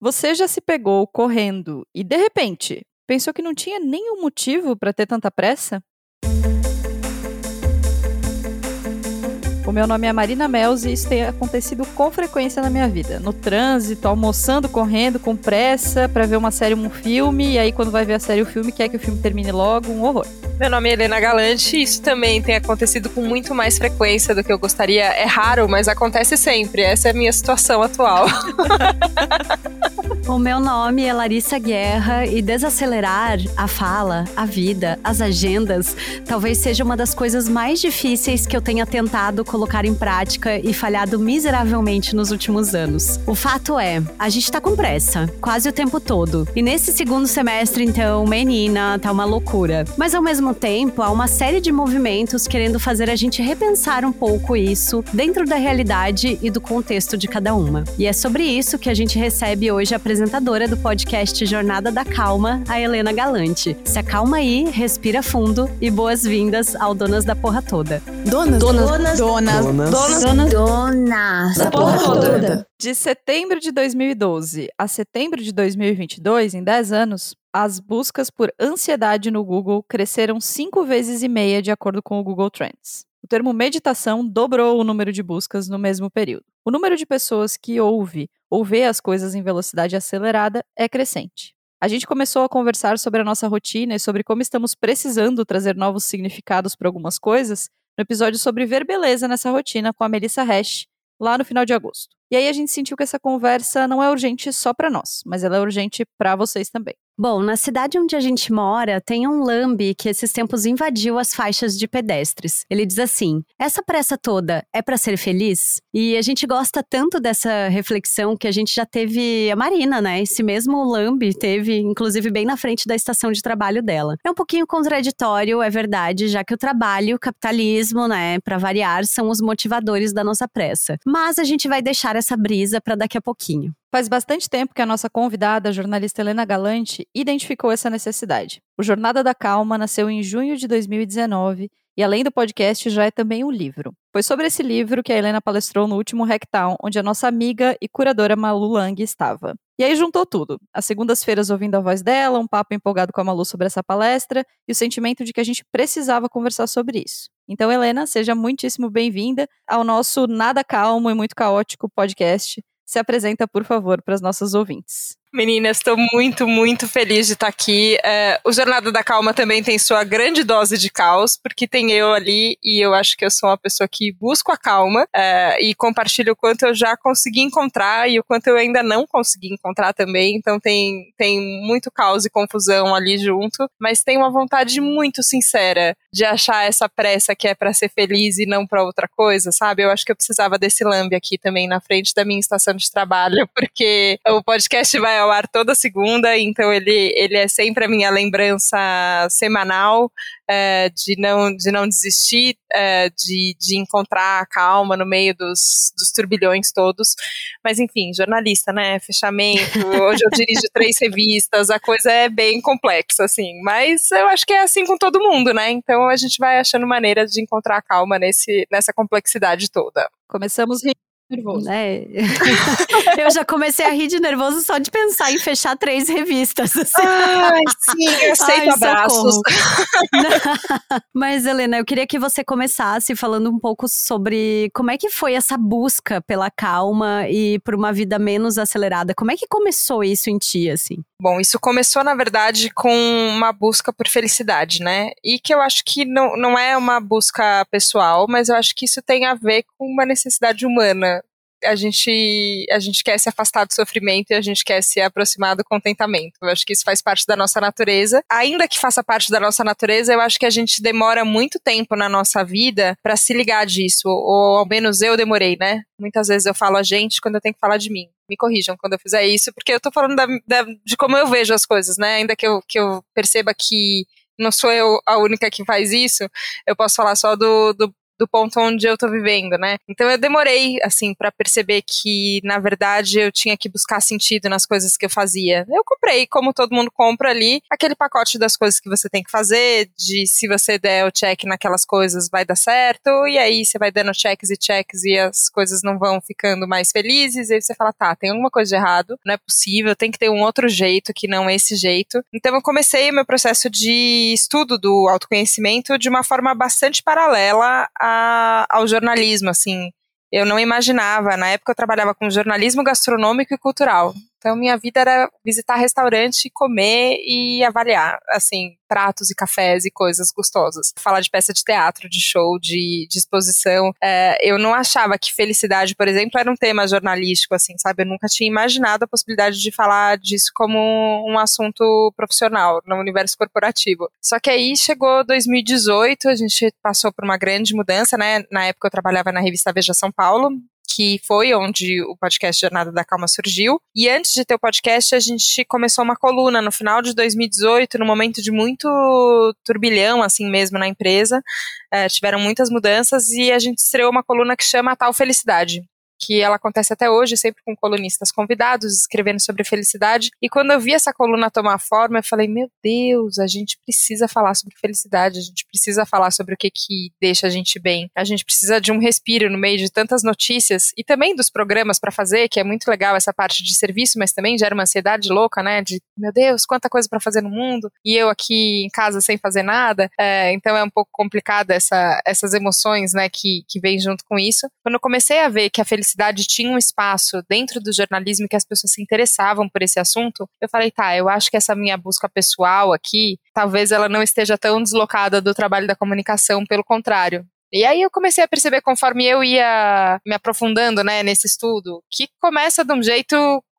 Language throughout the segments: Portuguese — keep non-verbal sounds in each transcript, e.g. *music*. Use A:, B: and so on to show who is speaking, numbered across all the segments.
A: Você já se pegou correndo e, de repente, pensou que não tinha nenhum motivo para ter tanta pressa? O meu nome é Marina Mels e isso tem acontecido com frequência na minha vida. No trânsito, almoçando, correndo, com pressa para ver uma série ou um filme, e aí quando vai ver a série ou o filme, quer que o filme termine logo, um horror.
B: Meu nome é Helena Galante e isso também tem acontecido com muito mais frequência do que eu gostaria. É raro, mas acontece sempre. Essa é a minha situação atual. *laughs*
C: O meu nome é Larissa Guerra e desacelerar a fala, a vida, as agendas, talvez seja uma das coisas mais difíceis que eu tenha tentado colocar em prática e falhado miseravelmente nos últimos anos. O fato é, a gente tá com pressa, quase o tempo todo. E nesse segundo semestre, então, menina, tá uma loucura. Mas ao mesmo tempo, há uma série de movimentos querendo fazer a gente repensar um pouco isso dentro da realidade e do contexto de cada uma. E é sobre isso que a gente recebe hoje a apresentadora do podcast Jornada da Calma, a Helena Galante. Se acalma aí, respira fundo e boas-vindas ao Donas da Porra Toda.
D: Donas, donas, donas, donas,
E: Donas.
D: Donas,
C: Donas,
D: donas da porra toda.
A: De setembro de 2012 a setembro de 2022, em 10 anos, as buscas por ansiedade no Google cresceram cinco vezes e meia, de acordo com o Google Trends. O termo meditação dobrou o número de buscas no mesmo período. O número de pessoas que ouve ou vê as coisas em velocidade acelerada é crescente. A gente começou a conversar sobre a nossa rotina e sobre como estamos precisando trazer novos significados para algumas coisas no episódio sobre ver beleza nessa rotina com a Melissa Hash, lá no final de agosto. E aí a gente sentiu que essa conversa não é urgente só para nós, mas ela é urgente para vocês também.
C: Bom, na cidade onde a gente mora, tem um lambe que esses tempos invadiu as faixas de pedestres. Ele diz assim: essa pressa toda é para ser feliz? E a gente gosta tanto dessa reflexão que a gente já teve a Marina, né? Esse mesmo lambe teve, inclusive, bem na frente da estação de trabalho dela. É um pouquinho contraditório, é verdade, já que o trabalho, o capitalismo, né, para variar, são os motivadores da nossa pressa. Mas a gente vai deixar essa brisa para daqui a pouquinho.
A: Faz bastante tempo que a nossa convidada, a jornalista Helena Galante, identificou essa necessidade. O Jornada da Calma nasceu em junho de 2019 e, além do podcast, já é também um livro. Foi sobre esse livro que a Helena palestrou no último Hacktown, onde a nossa amiga e curadora Malu Lang estava. E aí juntou tudo. As segundas-feiras ouvindo a voz dela, um papo empolgado com a Malu sobre essa palestra e o sentimento de que a gente precisava conversar sobre isso. Então, Helena, seja muitíssimo bem-vinda ao nosso nada calmo e muito caótico podcast. Se apresenta, por favor, para as nossas ouvintes.
B: Meninas, estou muito, muito feliz de estar aqui. É, o Jornada da Calma também tem sua grande dose de caos, porque tem eu ali e eu acho que eu sou uma pessoa que busco a calma é, e compartilho o quanto eu já consegui encontrar e o quanto eu ainda não consegui encontrar também. Então tem, tem muito caos e confusão ali junto, mas tem uma vontade muito sincera de achar essa pressa que é para ser feliz e não para outra coisa, sabe? Eu acho que eu precisava desse lambe aqui também na frente da minha estação de trabalho, *laughs* porque o podcast vai ao ar toda segunda, então ele, ele é sempre a minha lembrança semanal é, de, não, de não desistir, é, de, de encontrar a calma no meio dos, dos turbilhões todos. Mas enfim, jornalista, né? Fechamento, *laughs* hoje eu dirijo três revistas, a coisa é bem complexa, assim. Mas eu acho que é assim com todo mundo, né? Então a gente vai achando maneiras de encontrar a calma nesse, nessa complexidade toda.
A: Começamos rindo nervoso.
C: É. *laughs* eu já comecei a rir de nervoso só de pensar em fechar três revistas. assim.
B: Ai, sim, eu *laughs* aceito
C: Ai,
B: abraços. *laughs*
C: Mas, Helena, eu queria que você começasse falando um pouco sobre como é que foi essa busca pela calma e por uma vida menos acelerada. Como é que começou isso em ti, assim?
B: Bom, isso começou, na verdade, com uma busca por felicidade, né? E que eu acho que não, não é uma busca pessoal, mas eu acho que isso tem a ver com uma necessidade humana. A gente, a gente quer se afastar do sofrimento e a gente quer se aproximar do contentamento. Eu acho que isso faz parte da nossa natureza. Ainda que faça parte da nossa natureza, eu acho que a gente demora muito tempo na nossa vida para se ligar disso. Ou ao menos eu demorei, né? Muitas vezes eu falo a gente quando eu tenho que falar de mim me corrijam quando eu fizer isso, porque eu tô falando da, da, de como eu vejo as coisas, né? Ainda que eu, que eu perceba que não sou eu a única que faz isso, eu posso falar só do, do, do ponto onde eu tô vivendo, né? Então eu demorei, assim, para perceber que, na verdade, eu tinha que buscar sentido nas coisas que eu fazia. Eu comprei, como todo mundo compra ali, aquele pacote das coisas que você tem que fazer, de se você der o check naquelas coisas vai dar certo, e aí você vai dando checks e checks e as coisas não vão ficando mais felizes, e aí você fala, tá, tem alguma coisa de errado, não é possível, tem que ter um outro jeito que não esse jeito. Então eu comecei meu processo de estudo do autoconhecimento de uma forma bastante paralela ao jornalismo, assim. Eu não imaginava, na época eu trabalhava com jornalismo gastronômico e cultural. Então, minha vida era visitar restaurante, comer e avaliar, assim, pratos e cafés e coisas gostosas. Falar de peça de teatro, de show, de, de exposição. É, eu não achava que felicidade, por exemplo, era um tema jornalístico, assim, sabe? Eu nunca tinha imaginado a possibilidade de falar disso como um assunto profissional no universo corporativo. Só que aí chegou 2018, a gente passou por uma grande mudança, né? Na época eu trabalhava na revista Veja São Paulo, que foi onde o podcast Jornada da Calma surgiu. E antes de ter o podcast, a gente começou uma coluna no final de 2018, no momento de muito turbilhão, assim mesmo, na empresa. É, tiveram muitas mudanças e a gente estreou uma coluna que chama Tal Felicidade que ela acontece até hoje, sempre com colunistas convidados, escrevendo sobre felicidade. E quando eu vi essa coluna tomar forma, eu falei: meu Deus, a gente precisa falar sobre felicidade, a gente precisa falar sobre o que, que deixa a gente bem. A gente precisa de um respiro no meio de tantas notícias e também dos programas para fazer, que é muito legal essa parte de serviço, mas também gera uma ansiedade louca, né? De meu Deus, quanta coisa para fazer no mundo e eu aqui em casa sem fazer nada. É, então é um pouco complicado essa, essas emoções, né, que, que vêm junto com isso. Quando eu comecei a ver que a felicidade felicidade tinha um espaço dentro do jornalismo que as pessoas se interessavam por esse assunto, eu falei, tá, eu acho que essa minha busca pessoal aqui, talvez ela não esteja tão deslocada do trabalho da comunicação, pelo contrário. E aí eu comecei a perceber conforme eu ia me aprofundando, né, nesse estudo, que começa de um jeito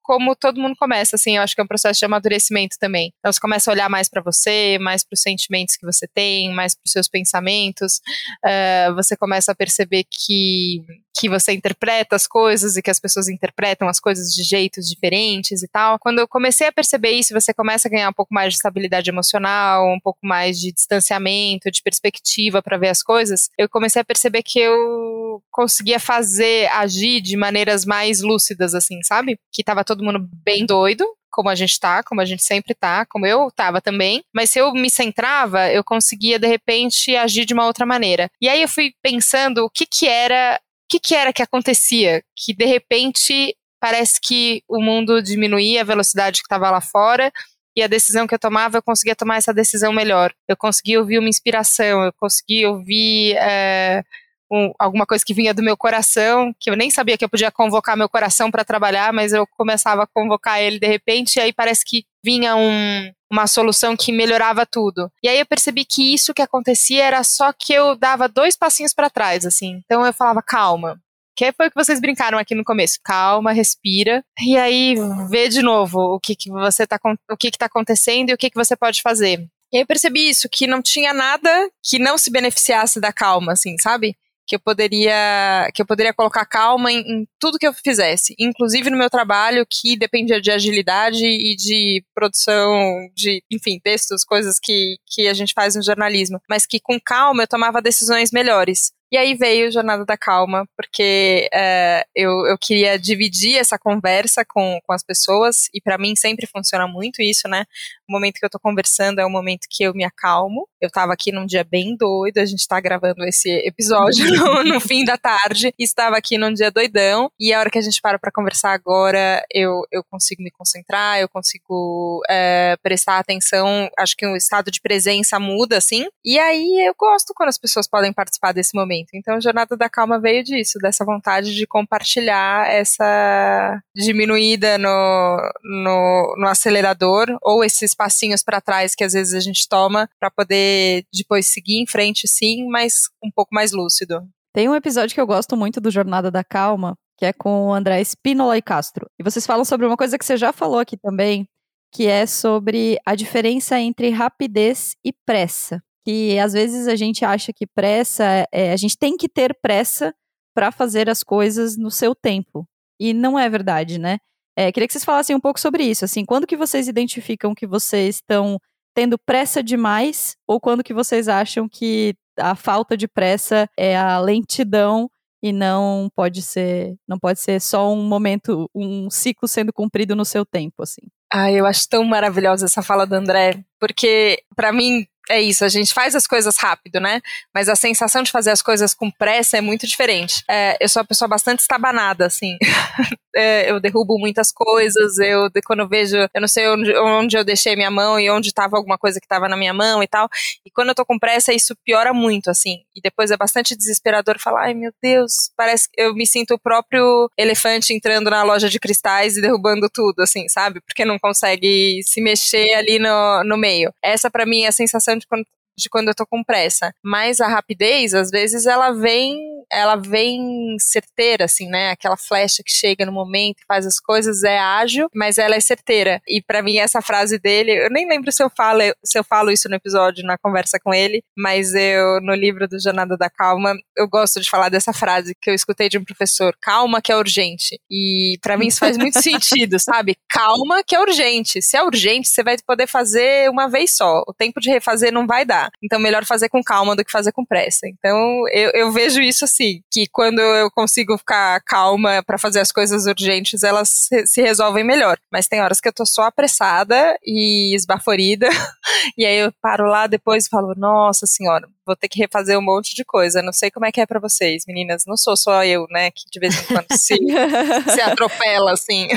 B: como todo mundo começa, assim, eu acho que é um processo de amadurecimento também. Então você começa a olhar mais para você, mais para os sentimentos que você tem, mais para os seus pensamentos. Uh, você começa a perceber que que você interpreta as coisas e que as pessoas interpretam as coisas de jeitos diferentes e tal. Quando eu comecei a perceber isso, você começa a ganhar um pouco mais de estabilidade emocional, um pouco mais de distanciamento, de perspectiva para ver as coisas. Eu comecei a perceber que eu conseguia fazer, agir de maneiras mais lúcidas, assim, sabe? Que tava todo mundo bem doido, como a gente tá, como a gente sempre tá, como eu tava também, mas se eu me centrava, eu conseguia de repente agir de uma outra maneira. E aí eu fui pensando o que que era que, que era que acontecia? Que de repente parece que o mundo diminuía a velocidade que estava lá fora e a decisão que eu tomava, eu conseguia tomar essa decisão melhor. Eu conseguia ouvir uma inspiração, eu conseguia ouvir é, um, alguma coisa que vinha do meu coração, que eu nem sabia que eu podia convocar meu coração para trabalhar, mas eu começava a convocar ele de repente, e aí parece que vinha um, uma solução que melhorava tudo. E aí eu percebi que isso que acontecia era só que eu dava dois passinhos para trás, assim. Então eu falava, calma. Que foi o que vocês brincaram aqui no começo. Calma, respira. E aí vê de novo o que, que você tá o que, que tá acontecendo e o que, que você pode fazer. E aí eu percebi isso, que não tinha nada que não se beneficiasse da calma, assim, sabe? Que eu poderia que eu poderia colocar calma em, em, tudo que eu fizesse, inclusive no meu trabalho que dependia de agilidade e de produção de, enfim, textos, coisas que, que a gente faz no jornalismo, mas que com calma eu tomava decisões melhores. E aí veio Jornada da Calma, porque é, eu, eu queria dividir essa conversa com, com as pessoas, e para mim sempre funciona muito isso, né? O momento que eu tô conversando é o momento que eu me acalmo. Eu tava aqui num dia bem doido, a gente tá gravando esse episódio *laughs* no, no fim da tarde, e estava aqui num dia doidão, e a hora que a gente para pra conversar agora, eu, eu consigo me concentrar, eu consigo é, prestar atenção, acho que o estado de presença muda, assim, e aí eu gosto quando as pessoas podem participar desse momento momento. Então, a Jornada da Calma veio disso, dessa vontade de compartilhar essa diminuída no, no, no acelerador ou esses passinhos para trás que às vezes a gente toma para poder depois seguir em frente, sim, mas um pouco mais lúcido.
A: Tem um episódio que eu gosto muito do Jornada da Calma, que é com o André Spinola e Castro. E vocês falam sobre uma coisa que você já falou aqui também, que é sobre a diferença entre rapidez e pressa que às vezes a gente acha que pressa, é, a gente tem que ter pressa para fazer as coisas no seu tempo. E não é verdade, né? É, queria que vocês falassem um pouco sobre isso. Assim, quando que vocês identificam que vocês estão tendo pressa demais ou quando que vocês acham que a falta de pressa é a lentidão e não pode ser, não pode ser só um momento, um ciclo sendo cumprido no seu tempo, assim.
B: Ah, eu acho tão maravilhosa essa fala do André, porque para mim é isso, a gente faz as coisas rápido, né? Mas a sensação de fazer as coisas com pressa é muito diferente. É, eu sou uma pessoa bastante estabanada, assim. *laughs* é, eu derrubo muitas coisas, eu quando eu vejo, eu não sei onde, onde eu deixei minha mão e onde estava alguma coisa que estava na minha mão e tal. E quando eu tô com pressa, isso piora muito, assim. E depois é bastante desesperador falar, ai meu Deus, parece que eu me sinto o próprio elefante entrando na loja de cristais e derrubando tudo, assim, sabe? Porque não consegue se mexer ali no, no meio. Essa para mim é a sensação de quando eu tô com pressa. Mas a rapidez, às vezes, ela vem, ela vem certeira, assim, né? Aquela flecha que chega no momento, faz as coisas, é ágil, mas ela é certeira. E para mim, essa frase dele, eu nem lembro se eu falo, se eu falo isso no episódio, na conversa com ele, mas eu, no livro do Jornada da Calma, eu gosto de falar dessa frase que eu escutei de um professor: calma que é urgente. E para mim isso faz muito *laughs* sentido, sabe? Calma que é urgente. Se é urgente, você vai poder fazer uma vez só. O tempo de refazer não vai dar. Então, melhor fazer com calma do que fazer com pressa. Então, eu, eu vejo isso assim, que quando eu consigo ficar calma para fazer as coisas urgentes, elas se, se resolvem melhor. Mas tem horas que eu tô só apressada e esbaforida, *laughs* e aí eu paro lá depois e falo, nossa senhora, vou ter que refazer um monte de coisa. Não sei como é que é para vocês, meninas. Não sou só eu, né, que de vez em quando se, *laughs* se atropela, assim.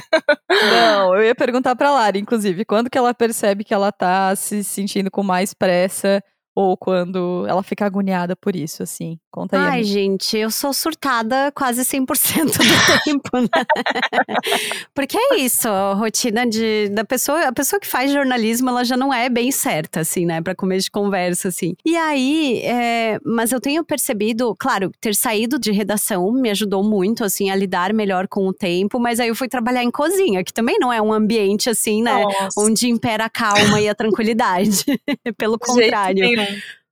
A: Não, eu ia perguntar pra Lara, inclusive, quando que ela percebe que ela tá se sentindo com mais pressa ou quando ela fica agoniada por isso, assim? Conta aí.
C: Ai, gente, eu sou surtada quase 100% do *laughs* tempo, né? Porque é isso, a rotina de, da pessoa, a pessoa que faz jornalismo, ela já não é bem certa, assim, né, para começo de conversa, assim. E aí, é, mas eu tenho percebido, claro, ter saído de redação me ajudou muito, assim, a lidar melhor com o tempo, mas aí eu fui trabalhar em cozinha, que também não é um ambiente, assim, né, Nossa. onde impera a calma e a tranquilidade. *laughs* Pelo contrário.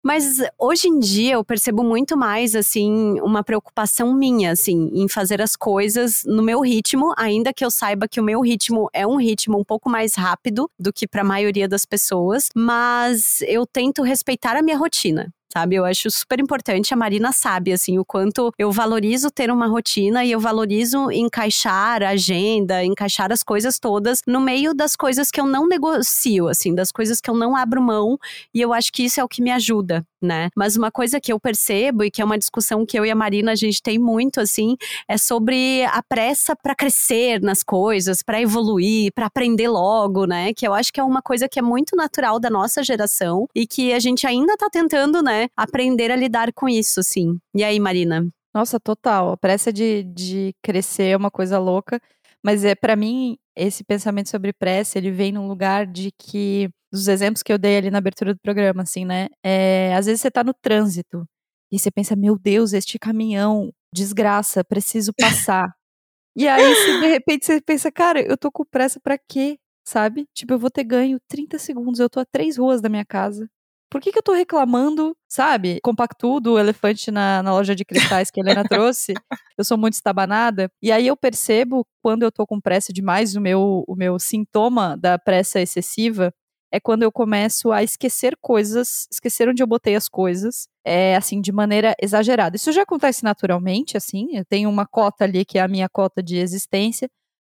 C: Mas hoje em dia eu percebo muito mais, assim, uma preocupação minha, assim, em fazer as coisas no meu ritmo, ainda que eu saiba que o meu ritmo é um ritmo um pouco mais rápido do que para a maioria das pessoas, mas eu tento respeitar a minha rotina sabe? Eu acho super importante, a Marina sabe, assim, o quanto eu valorizo ter uma rotina e eu valorizo encaixar a agenda, encaixar as coisas todas no meio das coisas que eu não negocio, assim, das coisas que eu não abro mão, e eu acho que isso é o que me ajuda, né? Mas uma coisa que eu percebo e que é uma discussão que eu e a Marina a gente tem muito, assim, é sobre a pressa para crescer nas coisas, para evoluir, para aprender logo, né? Que eu acho que é uma coisa que é muito natural da nossa geração e que a gente ainda tá tentando, né, aprender a lidar com isso, sim. E aí, Marina?
A: Nossa, total. A pressa de, de crescer é uma coisa louca. Mas é para mim, esse pensamento sobre pressa, ele vem num lugar de que, dos exemplos que eu dei ali na abertura do programa, assim, né? É, às vezes você tá no trânsito e você pensa, meu Deus, este caminhão, desgraça, preciso passar. e aí, de repente você pensa, cara, eu tô com pressa para quê? Sabe? Tipo, eu vou ter ganho 30 segundos, eu tô a três ruas da minha casa por que, que eu tô reclamando, sabe? Compactudo, o elefante na, na loja de cristais que a Helena trouxe. Eu sou muito estabanada. E aí eu percebo, quando eu tô com pressa demais, o meu, o meu sintoma da pressa excessiva é quando eu começo a esquecer coisas, esquecer onde eu botei as coisas, é, assim, de maneira exagerada. Isso já acontece naturalmente, assim, eu tenho uma cota ali que é a minha cota de existência,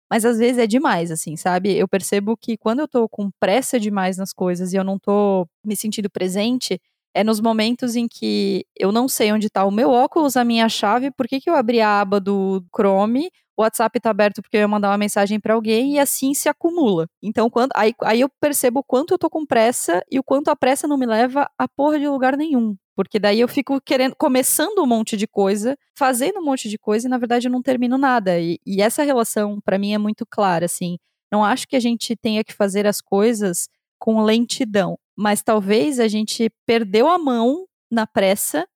A: mas às vezes é demais, assim, sabe? Eu percebo que quando eu tô com pressa demais nas coisas e eu não tô me sentindo presente, é nos momentos em que eu não sei onde tá o meu óculos, a minha chave, por que, que eu abri a aba do Chrome, o WhatsApp tá aberto porque eu ia mandar uma mensagem para alguém e assim se acumula. Então, quando, aí, aí eu percebo o quanto eu tô com pressa e o quanto a pressa não me leva a porra de lugar nenhum. Porque daí eu fico querendo, começando um monte de coisa, fazendo um monte de coisa e na verdade eu não termino nada. E, e essa relação, para mim, é muito clara, assim. Não acho que a gente tenha que fazer as coisas com lentidão, mas talvez a gente perdeu a mão na pressa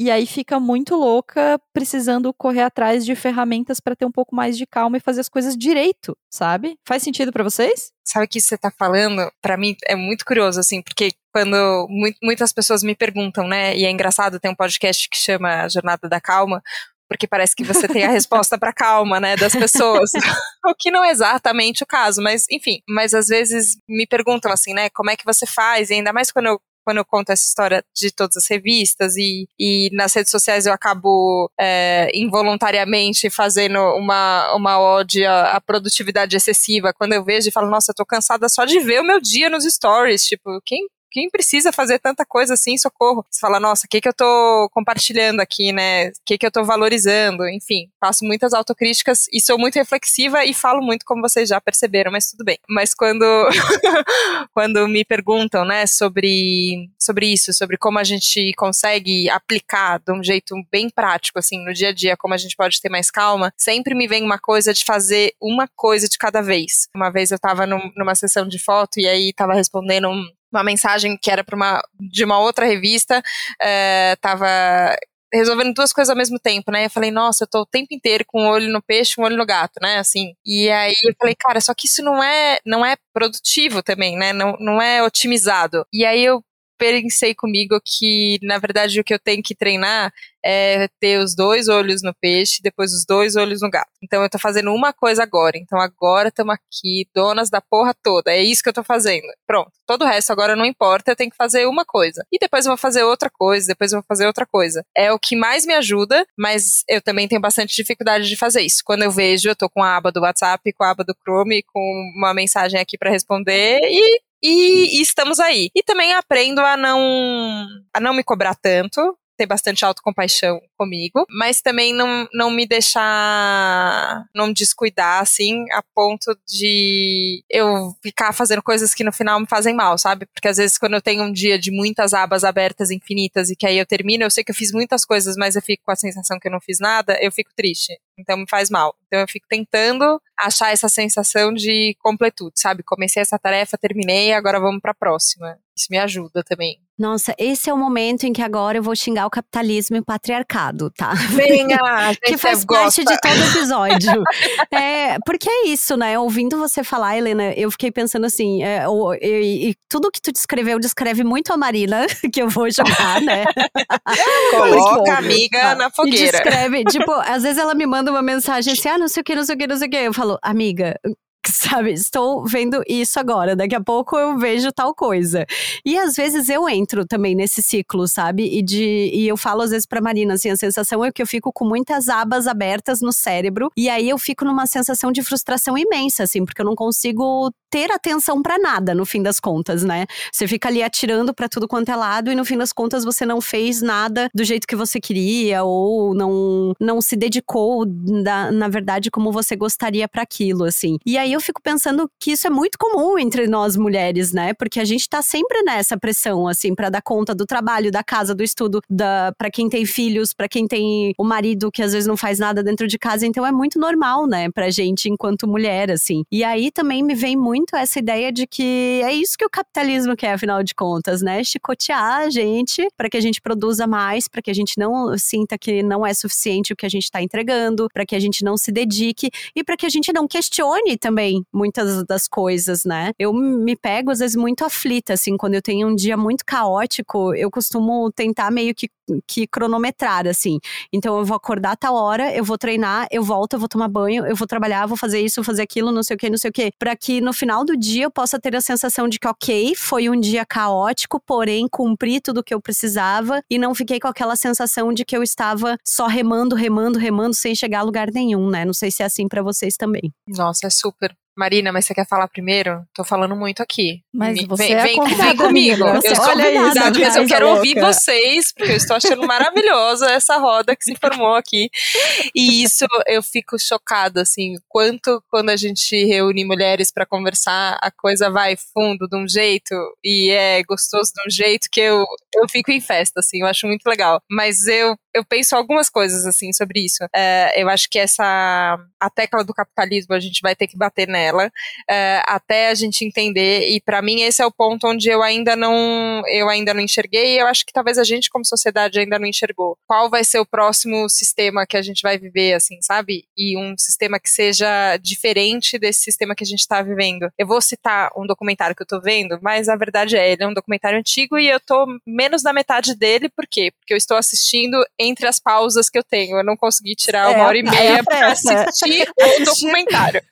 A: e aí fica muito louca precisando correr atrás de ferramentas para ter um pouco mais de calma e fazer as coisas direito, sabe? Faz sentido para vocês?
B: Sabe o que você tá falando? Para mim é muito curioso assim, porque quando muitas pessoas me perguntam, né? E é engraçado, tem um podcast que chama Jornada da Calma, porque parece que você tem a resposta para calma, né, das pessoas. *laughs* o que não é exatamente o caso, mas enfim, mas às vezes me perguntam assim, né, como é que você faz? E ainda mais quando eu quando eu conto essa história de todas as revistas e, e nas redes sociais eu acabo é, involuntariamente fazendo uma, uma ode à, à, produtividade excessiva. Quando eu vejo e falo, nossa, eu tô cansada só de ver o meu dia nos stories. Tipo, quem quem precisa fazer tanta coisa assim, socorro? Você fala, nossa, o que que eu tô compartilhando aqui, né? O que que eu tô valorizando? Enfim, faço muitas autocríticas e sou muito reflexiva e falo muito, como vocês já perceberam, mas tudo bem. Mas quando, *laughs* quando me perguntam, né, sobre, sobre isso, sobre como a gente consegue aplicar de um jeito bem prático, assim, no dia a dia, como a gente pode ter mais calma, sempre me vem uma coisa de fazer uma coisa de cada vez. Uma vez eu tava num, numa sessão de foto e aí tava respondendo um, uma mensagem que era para uma de uma outra revista, é, tava resolvendo duas coisas ao mesmo tempo, né? Eu falei, nossa, eu tô o tempo inteiro com um olho no peixe, um olho no gato, né? Assim. E aí eu falei, cara, só que isso não é, não é produtivo também, né? Não, não é otimizado. E aí eu pensei comigo que, na verdade, o que eu tenho que treinar é ter os dois olhos no peixe, depois os dois olhos no gato. Então eu tô fazendo uma coisa agora. Então agora estamos aqui, donas da porra toda. É isso que eu tô fazendo. Pronto. Todo o resto agora não importa, eu tenho que fazer uma coisa. E depois eu vou fazer outra coisa, depois eu vou fazer outra coisa. É o que mais me ajuda, mas eu também tenho bastante dificuldade de fazer isso. Quando eu vejo, eu tô com a aba do WhatsApp, com a aba do Chrome, com uma mensagem aqui para responder e e, e, estamos aí. E também aprendo a não a não me cobrar tanto, ter bastante autocompaixão comigo, mas também não, não me deixar, não me descuidar, assim, a ponto de eu ficar fazendo coisas que no final me fazem mal, sabe? Porque às vezes quando eu tenho um dia de muitas abas abertas infinitas e que aí eu termino, eu sei que eu fiz muitas coisas, mas eu fico com a sensação que eu não fiz nada, eu fico triste. Então me faz mal. Então eu fico tentando achar essa sensação de completude, sabe? Comecei essa tarefa, terminei, agora vamos para a próxima. Isso me ajuda também.
C: Nossa, esse é o momento em que agora eu vou xingar o capitalismo e o patriarcado, tá?
B: Venha! *laughs*
C: que faz parte de todo episódio. *laughs* é, porque é isso, né? Ouvindo você falar, Helena, eu fiquei pensando assim, é, eu, eu, e tudo que tu descreveu descreve muito a Marina, *laughs* que eu vou jogar, né?
B: Coloca a amiga na fogueira.
C: Descreve, tipo, às vezes ela me manda uma mensagem assim, ah, não sei o que, não sei o que, não sei o que. Eu falo, amiga, *laughs* sabe, estou vendo isso agora, daqui a pouco eu vejo tal coisa. E às vezes eu entro também nesse ciclo, sabe? E, de, e eu falo às vezes pra Marina, assim, a sensação é que eu fico com muitas abas abertas no cérebro, e aí eu fico numa sensação de frustração imensa, assim, porque eu não consigo ter atenção para nada, no fim das contas, né? Você fica ali atirando para tudo quanto é lado e no fim das contas você não fez nada do jeito que você queria ou não não se dedicou da, na verdade como você gostaria para aquilo, assim. E aí eu fico pensando que isso é muito comum entre nós mulheres, né? Porque a gente tá sempre nessa pressão assim para dar conta do trabalho, da casa, do estudo, da para quem tem filhos, para quem tem o marido que às vezes não faz nada dentro de casa, então é muito normal, né, pra gente enquanto mulher assim. E aí também me vem muito essa ideia de que é isso que o capitalismo quer, afinal de contas, né? Chicotear a gente para que a gente produza mais, para que a gente não sinta que não é suficiente o que a gente está entregando, para que a gente não se dedique e para que a gente não questione também muitas das coisas, né? Eu me pego às vezes muito aflita, assim, quando eu tenho um dia muito caótico, eu costumo tentar meio que que cronometrar, assim. Então eu vou acordar a tal hora, eu vou treinar, eu volto, eu vou tomar banho, eu vou trabalhar, vou fazer isso, fazer aquilo, não sei o que, não sei o que, para que no final do dia eu possa ter a sensação de que, ok, foi um dia caótico, porém cumpri tudo o que eu precisava e não fiquei com aquela sensação de que eu estava só remando, remando, remando sem chegar a lugar nenhum, né? Não sei se é assim para vocês também.
B: Nossa, é super. Marina, mas você quer falar primeiro? Tô falando muito aqui.
A: Mas
B: Me,
A: você
B: vem,
A: é
B: vem, vem comigo.
A: Você
B: eu,
A: olha
B: convidada,
A: isso,
B: mas eu quero
A: louca.
B: ouvir vocês, porque eu estou achando maravilhosa essa roda que se formou aqui. E isso eu fico chocada, assim, quanto quando a gente reúne mulheres para conversar, a coisa vai fundo de um jeito e é gostoso de um jeito que eu, eu fico em festa, assim, eu acho muito legal. Mas eu eu penso algumas coisas assim sobre isso. É, eu acho que essa a tecla do capitalismo a gente vai ter que bater nela é, até a gente entender. E para mim esse é o ponto onde eu ainda não eu ainda não enxerguei. E eu acho que talvez a gente como sociedade ainda não enxergou. Qual vai ser o próximo sistema que a gente vai viver, assim, sabe? E um sistema que seja diferente desse sistema que a gente está vivendo. Eu vou citar um documentário que eu tô vendo, mas a verdade é ele é um documentário antigo e eu tô menos da metade dele. Por quê? Porque eu estou assistindo entre as pausas que eu tenho. Eu não consegui tirar uma
A: É,
B: hora e
A: é
B: meia
A: a
B: pra
A: pressa.
B: assistir *laughs* o documentário.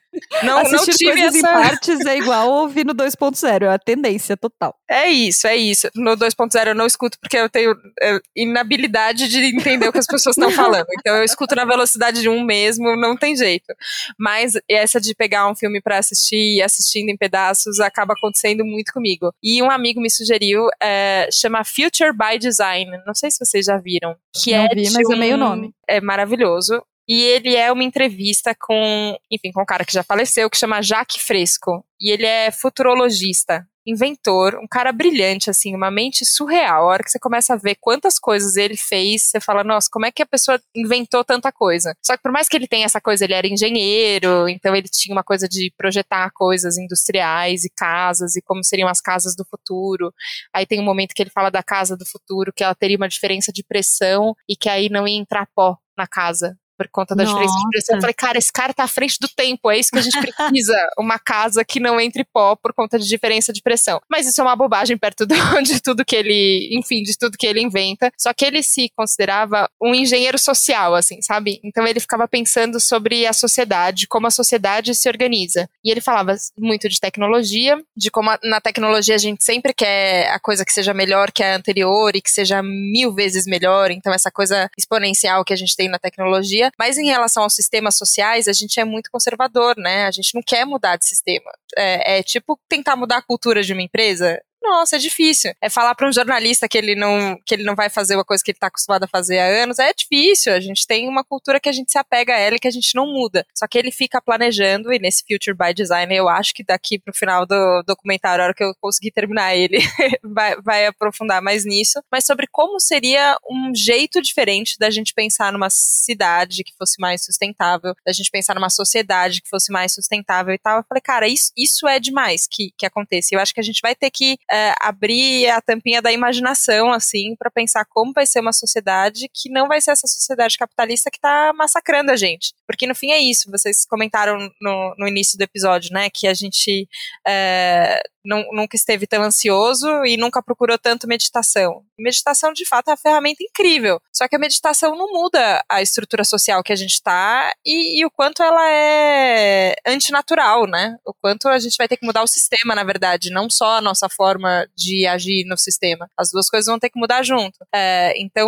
B: Não, não
A: Assistir
B: tive
A: coisas
B: essa...
A: em partes é igual ouvir no 2.0, é a tendência total.
B: É isso, é isso. No 2.0 eu não escuto porque eu tenho é, inabilidade de entender o que as pessoas estão *laughs* falando. Então eu escuto na velocidade de um mesmo, não tem jeito. Mas essa de pegar um filme para assistir e assistindo em pedaços acaba acontecendo muito comigo. E um amigo me sugeriu, é, chama Future by Design. Não sei se vocês já viram. Que
A: Não
B: é
A: vi, mas
B: um,
A: amei o nome.
B: É maravilhoso. E ele é uma entrevista com, enfim, com um cara que já faleceu, que chama Jaque Fresco. E ele é futurologista, inventor, um cara brilhante, assim, uma mente surreal. A hora que você começa a ver quantas coisas ele fez, você fala, nossa, como é que a pessoa inventou tanta coisa? Só que por mais que ele tenha essa coisa, ele era engenheiro, então ele tinha uma coisa de projetar coisas industriais e casas e como seriam as casas do futuro. Aí tem um momento que ele fala da casa do futuro, que ela teria uma diferença de pressão e que aí não ia entrar pó na casa por conta da diferença de pressão. Eu falei, cara, esse cara tá à frente do tempo, é isso que a gente precisa. *laughs* uma casa que não entre pó por conta de diferença de pressão. Mas isso é uma bobagem perto do- *laughs* de tudo que ele, enfim, de tudo que ele inventa. Só que ele se considerava um engenheiro social, assim, sabe? Então ele ficava pensando sobre a sociedade, como a sociedade se organiza. E ele falava muito de tecnologia, de como a- na tecnologia a gente sempre quer a coisa que seja melhor que a anterior e que seja mil vezes melhor. Então essa coisa exponencial que a gente tem na tecnologia. Mas em relação aos sistemas sociais, a gente é muito conservador, né? A gente não quer mudar de sistema. É, é tipo tentar mudar a cultura de uma empresa. Nossa, é difícil. É falar para um jornalista que ele não que ele não vai fazer uma coisa que ele está acostumado a fazer há anos. É difícil. A gente tem uma cultura que a gente se apega a ela e que a gente não muda. Só que ele fica planejando e nesse Future by Design eu acho que daqui pro final do documentário, a hora que eu conseguir terminar ele, *laughs* vai, vai aprofundar mais nisso. Mas sobre como seria um jeito diferente da gente pensar numa cidade que fosse mais sustentável, da gente pensar numa sociedade que fosse mais sustentável e tal. Eu falei, cara, isso, isso é demais que, que aconteça. Eu acho que a gente vai ter que é, abrir a tampinha da imaginação, assim, para pensar como vai ser uma sociedade que não vai ser essa sociedade capitalista que tá massacrando a gente. Porque no fim é isso, vocês comentaram no, no início do episódio, né, que a gente é, nunca esteve tão ansioso e nunca procurou tanto meditação. Meditação, de fato, é uma ferramenta incrível. Só que a meditação não muda a estrutura social que a gente está e, e o quanto ela é antinatural, né? O quanto a gente vai ter que mudar o sistema, na verdade, não só a nossa forma de agir no sistema. As duas coisas vão ter que mudar junto. É, então,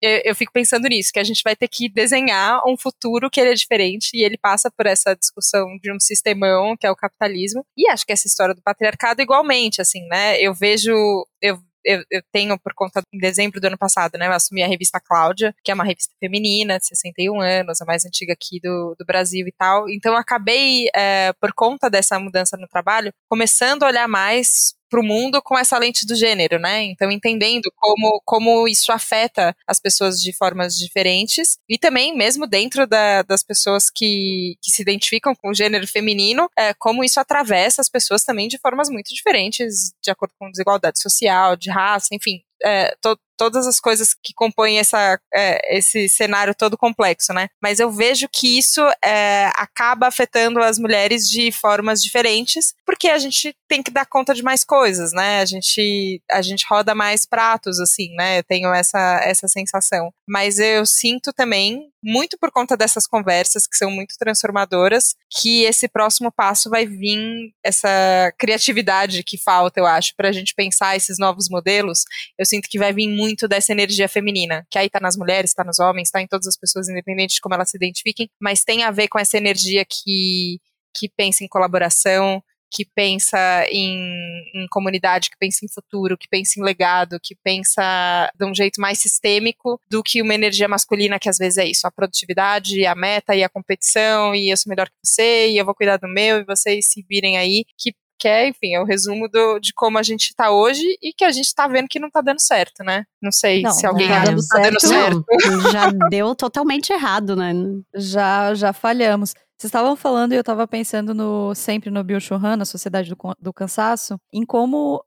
B: eu, eu fico pensando nisso, que a gente vai ter que desenhar um futuro que ele é diferente e ele passa por essa discussão de um sistemão, que é o capitalismo, e acho que essa história do patriarcado igualmente, assim, né? Eu vejo, eu eu, eu, tenho, por conta, em dezembro do ano passado, né, eu assumi a revista Cláudia, que é uma revista feminina, de 61 anos, a mais antiga aqui do, do Brasil e tal. Então, acabei, é, por conta dessa mudança no trabalho, começando a olhar mais para o mundo com essa lente do gênero, né? Então, entendendo como, como isso afeta as pessoas de formas diferentes e também, mesmo dentro da, das pessoas que, que se identificam com o gênero feminino, é, como isso atravessa as pessoas também de formas muito diferentes, de acordo com desigualdade social, de raça, enfim. É, to, todas as coisas que compõem essa, é, esse cenário todo complexo, né? Mas eu vejo que isso é, acaba afetando as mulheres de formas diferentes, porque a gente tem que dar conta de mais coisas, né? A gente, a gente roda mais pratos, assim, né? Eu tenho essa, essa sensação. Mas eu sinto também, muito por conta dessas conversas que são muito transformadoras, que esse próximo passo vai vir essa criatividade que falta, eu acho, para a gente pensar esses novos modelos. Eu sinto que vai vir muito dessa energia feminina, que aí tá nas mulheres, tá nos homens, tá em todas as pessoas, independente de como elas se identifiquem, mas tem a ver com essa energia que, que pensa em colaboração, que pensa em, em, comunidade, que pensa em futuro, que pensa em legado, que pensa de um jeito mais sistêmico do que uma energia masculina que às vezes é isso, a produtividade, a meta e a competição, e eu sou melhor que você, e eu vou cuidar do meu, e vocês se virem aí, que que é, enfim, é o resumo do, de como a gente tá hoje e que a gente tá vendo que não tá dando certo, né? Não sei
A: Não,
B: se alguém
A: não tá
B: acha
A: dando
B: que tá dando certo.
C: Não, já deu totalmente errado, né?
A: Já, já falhamos. Vocês estavam falando e eu estava pensando no, sempre no Bill Churran, na Sociedade do, do Cansaço, em como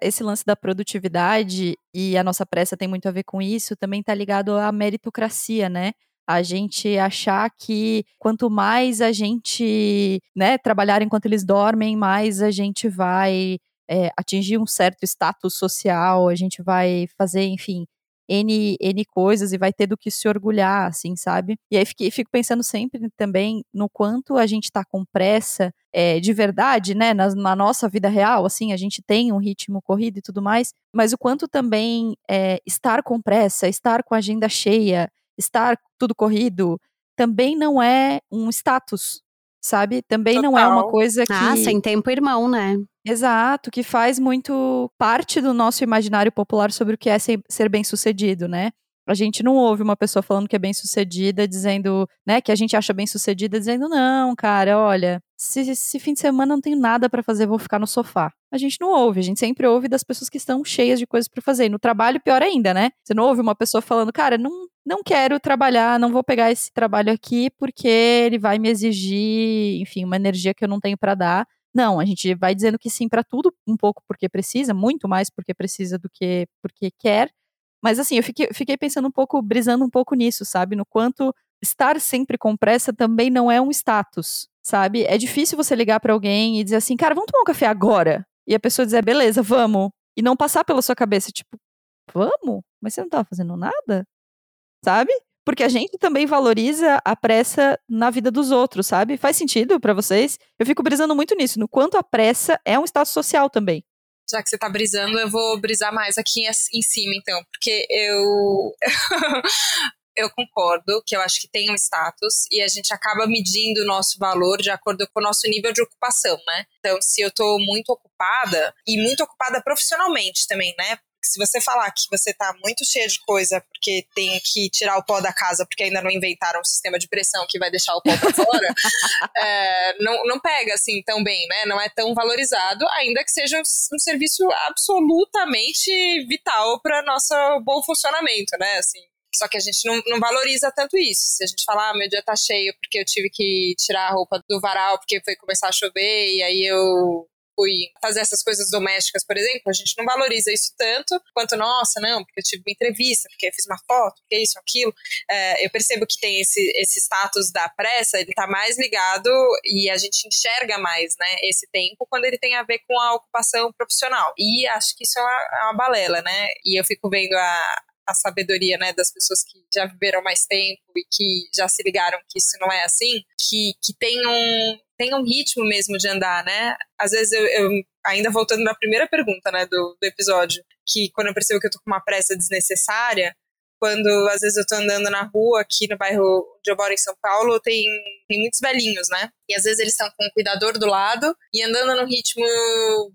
A: esse lance da produtividade e a nossa pressa tem muito a ver com isso, também está ligado à meritocracia, né? A gente achar que quanto mais a gente né, trabalhar enquanto eles dormem, mais a gente vai é, atingir um certo status social, a gente vai fazer, enfim, N, N coisas e vai ter do que se orgulhar, assim, sabe? E aí fiquei, fico pensando sempre também no quanto a gente tá com pressa é, de verdade, né, na, na, nossa vida real, assim, a gente tem um ritmo corrido e tudo mais, mas o quanto também é, estar com pressa, estar com a agenda cheia, estar tudo corrido, também não é um status, sabe? Também Total. não é uma coisa que.
C: Ah, sem tempo, irmão, né?
A: Exato, que faz muito parte do nosso imaginário popular sobre o que é ser bem sucedido, né? A gente não ouve uma pessoa falando que é bem sucedida, dizendo, né, que a gente acha bem sucedida, dizendo, não, cara, olha, se esse fim de semana não tenho nada para fazer, vou ficar no sofá. A gente não ouve, a gente sempre ouve das pessoas que estão cheias de coisas para fazer. E no trabalho, pior ainda, né? Você não ouve uma pessoa falando, cara, não, não quero trabalhar, não vou pegar esse trabalho aqui porque ele vai me exigir, enfim, uma energia que eu não tenho para dar. Não, a gente vai dizendo que sim para tudo, um pouco porque precisa, muito mais porque precisa do que porque quer. Mas assim, eu fiquei, fiquei pensando um pouco, brisando um pouco nisso, sabe? No quanto estar sempre com pressa também não é um status, sabe? É difícil você ligar para alguém e dizer assim, cara, vamos tomar um café agora? E a pessoa dizer, beleza, vamos. E não passar pela sua cabeça, tipo, vamos? Mas você não tava fazendo nada? sabe? Porque a gente também valoriza a pressa na vida dos outros, sabe? Faz sentido para vocês? Eu fico brisando muito nisso, no quanto a pressa é um status social também.
B: Já que você tá brisando, eu vou brisar mais aqui em cima, então, porque eu. *laughs* eu concordo que eu acho que tem um status e a gente acaba medindo o nosso valor de acordo com o nosso nível de ocupação, né? Então, se eu tô muito ocupada e muito ocupada profissionalmente também, né? Se você falar que você tá muito cheia de coisa porque tem que tirar o pó da casa porque ainda não inventaram um sistema de pressão que vai deixar o pó pra fora, *laughs* é, não, não pega assim tão bem, né? Não é tão valorizado, ainda que seja um, um serviço absolutamente vital para nosso bom funcionamento, né? Assim, só que a gente não, não, valoriza tanto isso. Se a gente falar, ah, meu dia tá cheio porque eu tive que tirar a roupa do varal porque foi começar a chover e aí eu fui fazer essas coisas domésticas, por exemplo, a gente não valoriza isso tanto quanto, nossa, não, porque eu tive uma entrevista, porque eu fiz uma foto, porque isso, aquilo. É, eu percebo que tem esse, esse status da pressa, ele tá mais ligado e a gente enxerga mais, né, esse tempo quando ele tem a ver com a ocupação profissional. E acho que isso é uma, é uma balela, né? E eu fico vendo a, a sabedoria né, das pessoas que já viveram mais tempo e que já se ligaram que isso não é assim, que, que tem, um, tem um ritmo mesmo de andar, né? Às vezes eu, eu ainda voltando na primeira pergunta né, do, do episódio, que quando eu percebo que eu tô com uma pressa desnecessária, quando às vezes eu tô andando na rua aqui no bairro onde eu moro em São Paulo, tem, tem muitos velhinhos, né? E às vezes eles estão com um cuidador do lado e andando num ritmo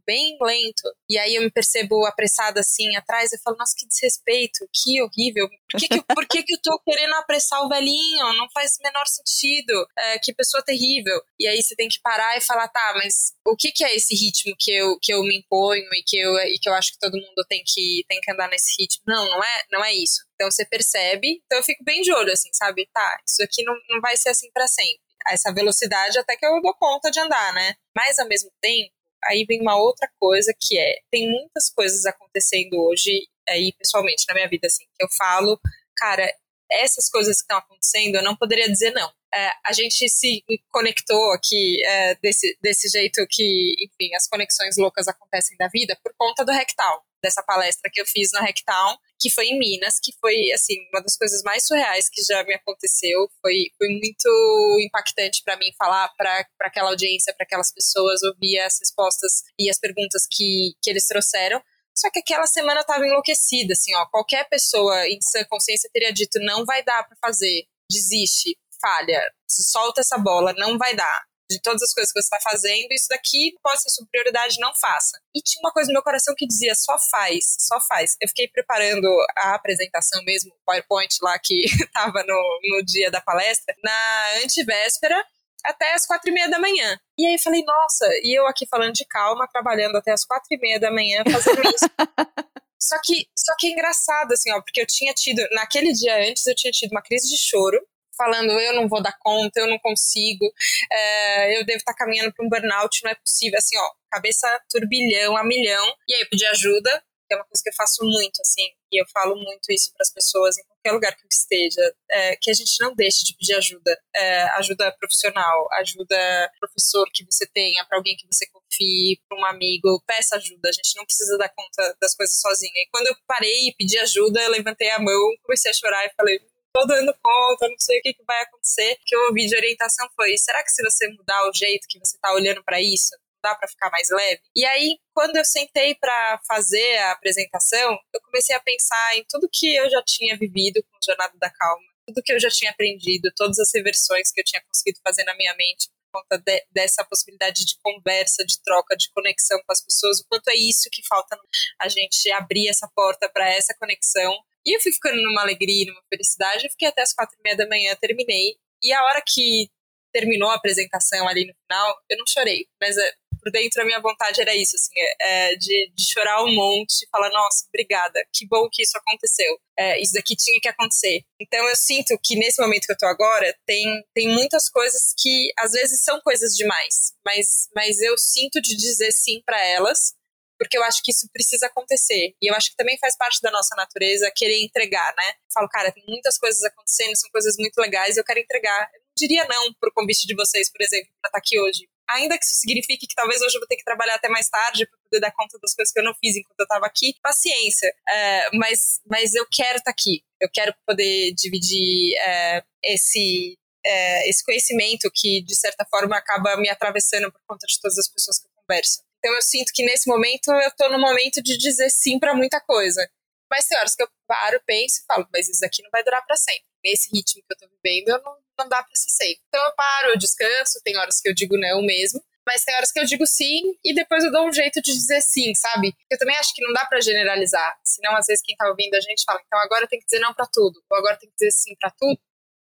B: bem lento. E aí eu me percebo apressada assim atrás e falo, nossa, que desrespeito, que horrível. Por que, que, por que, que eu tô querendo apressar o velhinho? Não faz o menor sentido. É, que pessoa terrível. E aí você tem que parar e falar, tá, mas o que, que é esse ritmo que eu, que eu me imponho e que eu, e que eu acho que todo mundo tem que, tem que andar nesse ritmo? Não, não é, não é isso. Então você percebe. Então eu fico bem de olho, assim, sabe? Tá, isso aqui não, não vai ser assim para sempre. Essa velocidade até que eu dou conta de andar, né? Mas ao mesmo tempo, aí vem uma outra coisa que é, tem muitas coisas acontecendo hoje, aí pessoalmente na minha vida, assim, que eu falo, cara, essas coisas que estão acontecendo, eu não poderia dizer não. É, a gente se conectou aqui é, desse, desse jeito que, enfim, as conexões loucas acontecem da vida por conta do Rectal, dessa palestra que eu fiz no Rectal, que foi em Minas, que foi, assim, uma das coisas mais surreais que já me aconteceu. Foi, foi muito impactante para mim falar para aquela audiência, para aquelas pessoas, ouvir as respostas e as perguntas que, que eles trouxeram. Só que aquela semana eu tava enlouquecida, assim, ó. Qualquer pessoa em sã consciência teria dito: não vai dar para fazer, desiste, falha, solta essa bola, não vai dar de todas as coisas que você está fazendo, isso daqui pode ser sua prioridade, não faça. E tinha uma coisa no meu coração que dizia, só faz, só faz. Eu fiquei preparando a apresentação mesmo, o PowerPoint lá que *laughs* estava no, no dia da palestra, na antivéspera, até as quatro e meia da manhã. E aí falei, nossa, e eu aqui falando de calma, trabalhando até as quatro e meia da manhã, fazendo isso. *laughs* só que, só que é engraçado, assim, ó, porque eu tinha tido, naquele dia antes, eu tinha tido uma crise de choro, falando eu não vou dar conta, eu não consigo, é, eu devo estar caminhando para um burnout, não é possível, assim, ó, cabeça turbilhão a milhão, e aí eu pedi ajuda, que é uma coisa que eu faço muito, assim, e eu falo muito isso para as pessoas em qualquer lugar que esteja, é, que a gente não deixe de pedir ajuda, é, ajuda profissional, ajuda professor que você tenha, para alguém que você confie, para um amigo, peça ajuda, a gente não precisa dar conta das coisas sozinha. E quando eu parei e pedi ajuda, eu levantei a mão, comecei a chorar e falei, tô dando conta, não sei o que, que vai acontecer. O que eu ouvi de orientação foi: será que se você mudar o jeito que você tá olhando para isso, dá para ficar mais leve? E aí, quando eu sentei para fazer a apresentação, eu comecei a pensar em tudo que eu já tinha vivido com o Jornada da Calma, tudo que eu já tinha aprendido, todas as reversões que eu tinha conseguido fazer na minha mente por conta de, dessa possibilidade de conversa, de troca, de conexão com as pessoas, o quanto é isso que falta a gente abrir essa porta para essa conexão e eu fui ficando numa alegria, numa felicidade. Eu fiquei até as quatro e meia da manhã, terminei. E a hora que terminou a apresentação ali no final, eu não chorei. Mas é, por dentro a minha vontade era isso, assim, é, de, de, chorar um monte, falar, nossa, obrigada, que bom que isso aconteceu. É, isso daqui tinha que acontecer. Então eu sinto que nesse momento que eu tô agora, tem, tem muitas coisas que às vezes são coisas demais, mas, mas eu sinto de dizer sim para elas porque eu acho que isso precisa acontecer. E eu acho que também faz parte da nossa natureza querer entregar, né? Eu falo, cara, tem muitas coisas acontecendo, são coisas muito legais eu quero entregar. Eu não diria não pro convite de vocês, por exemplo, para estar tá aqui hoje. Ainda que isso signifique que talvez hoje eu vou ter que trabalhar até mais tarde para poder dar conta das coisas que eu não fiz enquanto eu estava aqui, paciência. É, mas, mas eu quero estar tá aqui. Eu quero poder dividir é, esse é, esse conhecimento que, de certa forma, acaba me atravessando por conta de todas as pessoas que eu converso. Então eu sinto que nesse momento eu tô no momento de dizer sim para muita coisa. Mas tem horas que eu paro, penso e falo, mas isso aqui não vai durar para sempre. Nesse ritmo que eu tô vivendo, eu não, não dá para ser sempre. Então eu paro, eu descanso, tem horas que eu digo não mesmo, mas tem horas que eu digo sim e depois eu dou um jeito de dizer sim, sabe? Eu também acho que não dá para generalizar, senão às vezes quem tá ouvindo a gente fala, então agora tem que dizer não para tudo, ou agora tem que dizer sim para tudo.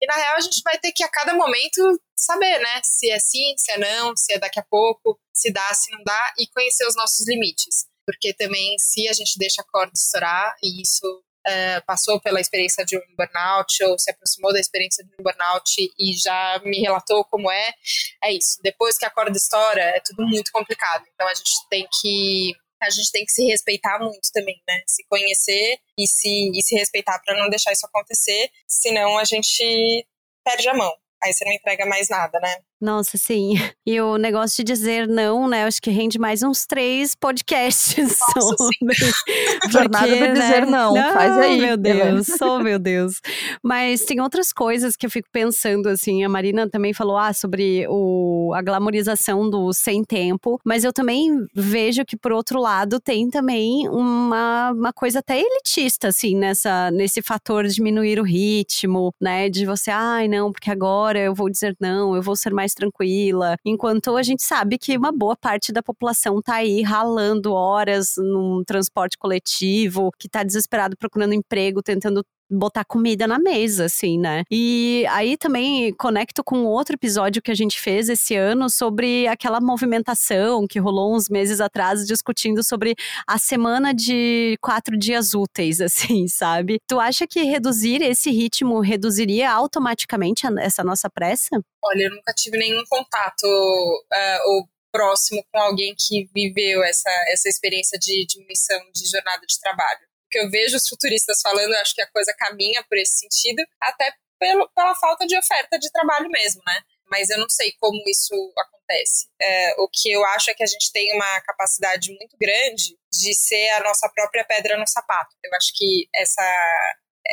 B: E na real a gente vai ter que a cada momento saber, né? Se é sim, se é não, se é daqui a pouco, se dá, se não dá, e conhecer os nossos limites. Porque também, se a gente deixa a corda estourar, e isso uh, passou pela experiência de um burnout, ou se aproximou da experiência de um burnout e já me relatou como é, é isso. Depois que a corda estoura, é tudo muito complicado. Então a gente tem que a gente tem que se respeitar muito também, né? Se conhecer e se, e se respeitar para não deixar isso acontecer, senão a gente perde a mão. Aí você não entrega mais nada, né?
C: Nossa, sim. *laughs* E o negócio de dizer não, né? Acho que rende mais uns três podcasts *laughs*
B: Nossa,
C: sobre. *laughs*
A: Jornada do né? dizer não. não. Faz aí.
C: Meu Deus, oh meu Deus. Mas tem outras coisas que eu fico pensando, assim. A Marina também falou ah, sobre o, a glamorização do sem tempo. Mas eu também vejo que, por outro lado, tem também uma, uma coisa até elitista, assim, nessa, nesse fator de diminuir o ritmo, né? De você, ai, não, porque agora eu vou dizer não, eu vou ser mais mais tranquila. Enquanto a gente sabe que uma boa parte da população tá aí ralando horas num transporte coletivo, que tá desesperado procurando emprego, tentando botar comida na mesa, assim, né? E aí também conecto com outro episódio que a gente fez esse ano sobre aquela movimentação que rolou uns meses atrás discutindo sobre a semana de quatro dias úteis, *laughs* assim, sabe? Tu acha que reduzir esse ritmo reduziria automaticamente essa nossa pressa?
B: Olha, eu nunca tive nenhum contato uh, ou próximo com alguém que viveu essa, essa experiência de diminuição de jornada de trabalho que eu vejo os futuristas falando, eu acho que a coisa caminha por esse sentido, até pelo, pela falta de oferta de trabalho mesmo, né? Mas eu não sei como isso acontece. É, o que eu acho é que a gente tem uma capacidade muito grande de ser a nossa própria pedra no sapato. Eu acho que essa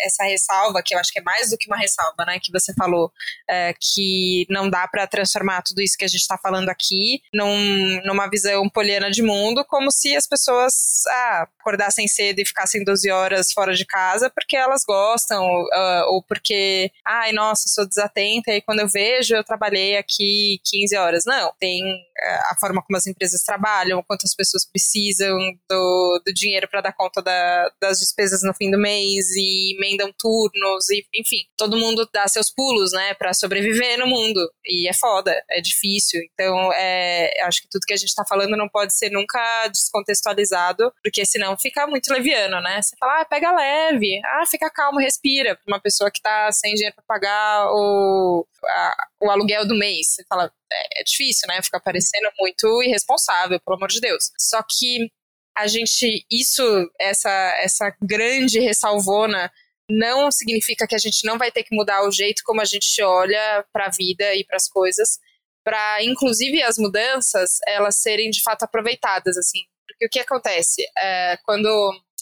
B: essa ressalva, que eu acho que é mais do que uma ressalva, né, que você falou, é, que não dá para transformar tudo isso que a gente está falando aqui num, numa visão poliana de mundo, como se as pessoas ah, acordassem cedo e ficassem 12 horas fora de casa porque elas gostam, uh, ou porque, ai, nossa, sou desatenta e quando eu vejo eu trabalhei aqui 15 horas. Não, tem uh, a forma como as empresas trabalham, quantas pessoas precisam do, do dinheiro para dar conta da, das despesas no fim do mês e emendam turnos e, enfim, todo mundo dá seus pulos, né, para sobreviver no mundo. E é foda, é difícil. Então, é, acho que tudo que a gente tá falando não pode ser nunca descontextualizado, porque senão fica muito leviano, né? Você fala, ah, pega leve, ah, fica calmo, respira. Pra uma pessoa que tá sem dinheiro pra pagar o, a, o aluguel do mês. Você fala, é, é difícil, né? Fica parecendo muito irresponsável, pelo amor de Deus. Só que a gente, isso, essa, essa grande ressalvona não significa que a gente não vai ter que mudar o jeito como a gente olha para a vida e para as coisas, para inclusive as mudanças elas serem de fato aproveitadas assim. Porque o que acontece é, quando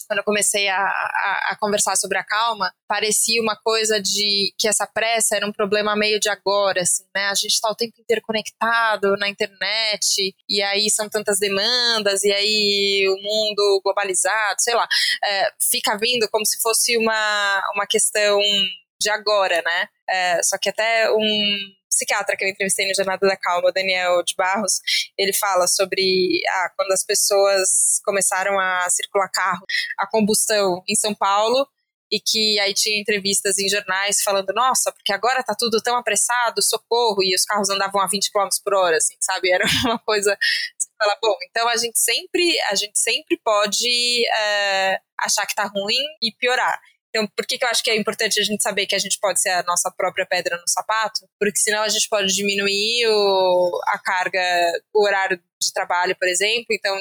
B: quando eu comecei a, a, a, conversar sobre a calma, parecia uma coisa de que essa pressa era um problema meio de agora, assim, né? A gente está o tempo inteiro conectado na internet, e aí são tantas demandas, e aí o mundo globalizado, sei lá, é, fica vindo como se fosse uma, uma questão de agora, né? É, só que até um psiquiatra que eu entrevistei no Jornada da Calma, Daniel de Barros, ele fala sobre ah, quando as pessoas começaram a circular carro, a combustão em São Paulo, e que aí tinha entrevistas em jornais falando, nossa, porque agora tá tudo tão apressado, socorro, e os carros andavam a 20 km por hora, assim, sabe? Era *laughs* uma coisa. Você fala, bom, então a gente sempre, a gente sempre pode é, achar que tá ruim e piorar. Então, por que, que eu acho que é importante a gente saber que a gente pode ser a nossa própria pedra no sapato? Porque senão a gente pode diminuir o, a carga, o horário de trabalho, por exemplo. Então,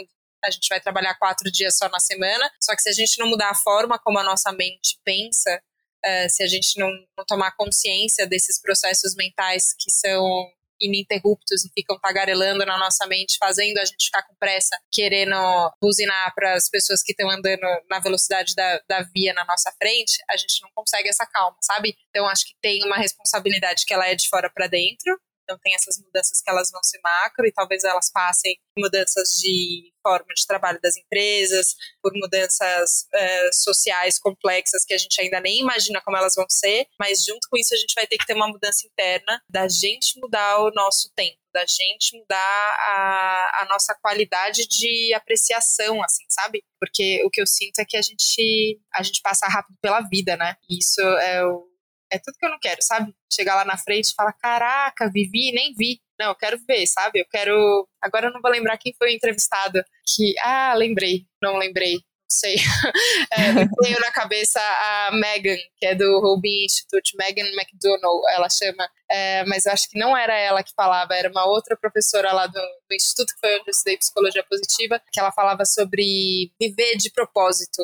B: a gente vai trabalhar quatro dias só na semana. Só que se a gente não mudar a forma como a nossa mente pensa, uh, se a gente não, não tomar consciência desses processos mentais que são ininterruptos e ficam tagarelando na nossa mente, fazendo a gente ficar com pressa, querendo buzinar para as pessoas que estão andando na velocidade da, da via na nossa frente, a gente não consegue essa calma, sabe? Então acho que tem uma responsabilidade que ela é de fora para dentro, então tem essas mudanças que elas vão ser macro e talvez elas passem mudanças de forma de trabalho das empresas, por mudanças uh, sociais complexas que a gente ainda nem imagina como elas vão ser, mas junto com isso a gente vai ter que ter uma mudança interna da gente mudar o nosso tempo, da gente mudar a, a nossa qualidade de apreciação, assim, sabe? Porque o que eu sinto é que a gente, a gente passa rápido pela vida, né? E isso é o é tudo que eu não quero, sabe? Chegar lá na frente e falar, caraca, vivi, nem vi. Não, eu quero ver, sabe? Eu quero. Agora eu não vou lembrar quem foi o entrevistado. Que. Ah, lembrei. Não lembrei. Não sei. *laughs* é, tenho na cabeça a Megan, que é do Rubin Institute, Megan McDonald, ela chama. É, mas eu acho que não era ela que falava, era uma outra professora lá do, do Instituto, que foi onde eu estudei psicologia positiva, que ela falava sobre viver de propósito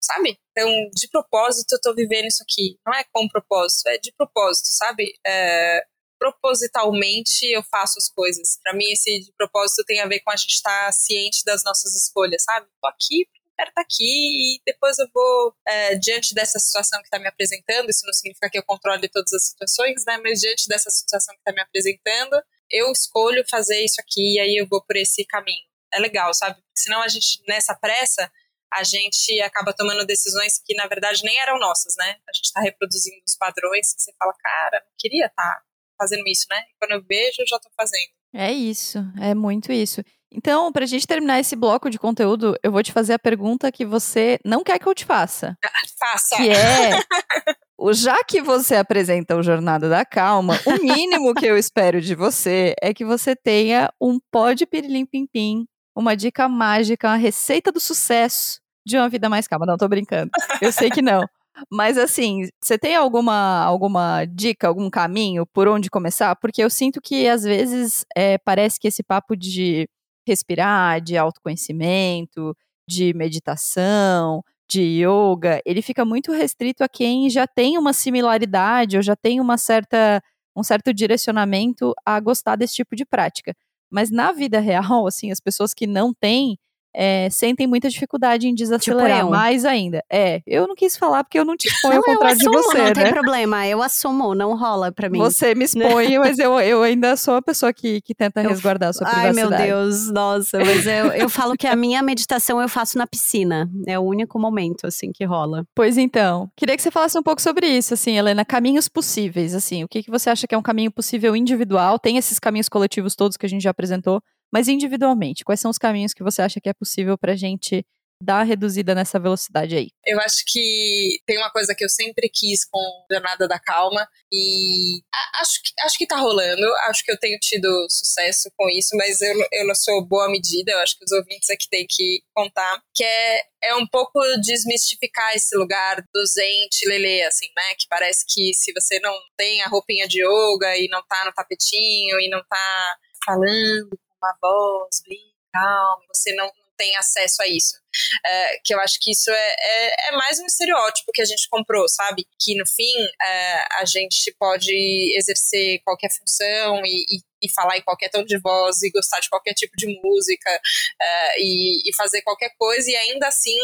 B: sabe? Então, de propósito, eu tô vivendo isso aqui. Não é com propósito, é de propósito, sabe? É, propositalmente eu faço as coisas. Para mim, esse de propósito tem a ver com a gente estar tá ciente das nossas escolhas, sabe? Tô aqui quero estar tá aqui e depois eu vou, é, diante dessa situação que está me apresentando, isso não significa que eu controle todas as situações, né? Mas diante dessa situação que está me apresentando, eu escolho fazer isso aqui e aí eu vou por esse caminho. É legal, sabe? Senão a gente, nessa pressa, a gente acaba tomando decisões que na verdade nem eram nossas, né? A gente está reproduzindo os padrões que você fala, cara, não queria estar tá fazendo isso, né? E quando eu vejo, eu já estou fazendo.
A: É isso, é muito isso. Então, para a gente terminar esse bloco de conteúdo, eu vou te fazer a pergunta que você não quer que eu te faça. *laughs*
B: Faça!
A: Que é, *laughs* já que você apresenta o Jornada da Calma, o mínimo que eu espero de você é que você tenha um pó de pirilim pim pim uma dica mágica, uma receita do sucesso de uma vida mais calma. Não, tô brincando. Eu sei que não. *laughs* Mas assim, você tem alguma, alguma dica, algum caminho por onde começar? Porque eu sinto que às vezes é, parece que esse papo de respirar, de autoconhecimento, de meditação, de yoga, ele fica muito restrito a quem já tem uma similaridade ou já tem uma certa, um certo direcionamento a gostar desse tipo de prática. Mas na vida real, assim, as pessoas que não têm é, sentem muita dificuldade em desacelerar tipo mais ainda. É, eu não quis falar porque eu não te exponho não, ao contrário
C: assumo,
A: de você,
C: não
A: né?
C: tem problema, eu assumo, não rola pra mim.
A: Você me expõe, mas eu, *laughs* eu ainda sou a pessoa que, que tenta eu, resguardar a sua privacidade.
C: Ai, meu Deus, nossa, mas eu, eu falo que a minha meditação eu faço na piscina, é o único momento, assim, que rola.
A: Pois então, queria que você falasse um pouco sobre isso, assim, Helena, caminhos possíveis, assim, o que, que você acha que é um caminho possível individual, tem esses caminhos coletivos todos que a gente já apresentou, mas individualmente, quais são os caminhos que você acha que é possível para a gente dar reduzida nessa velocidade aí?
B: Eu acho que tem uma coisa que eu sempre quis com Jornada da Calma e acho que, acho que tá rolando, acho que eu tenho tido sucesso com isso, mas eu, eu não sou boa medida, eu acho que os ouvintes aqui têm que contar, que é, é um pouco desmistificar esse lugar do zen lele, assim, né, que parece que se você não tem a roupinha de yoga e não tá no tapetinho e não tá falando uma voz bem calma, você não, tem acesso a isso. É, que eu acho que isso é, é, é, mais um estereótipo que a gente comprou, sabe? Que no fim é, a gente pode exercer qualquer função e, e, e, falar em qualquer tom de voz e gostar de qualquer tipo de música é, e, e fazer qualquer coisa e ainda assim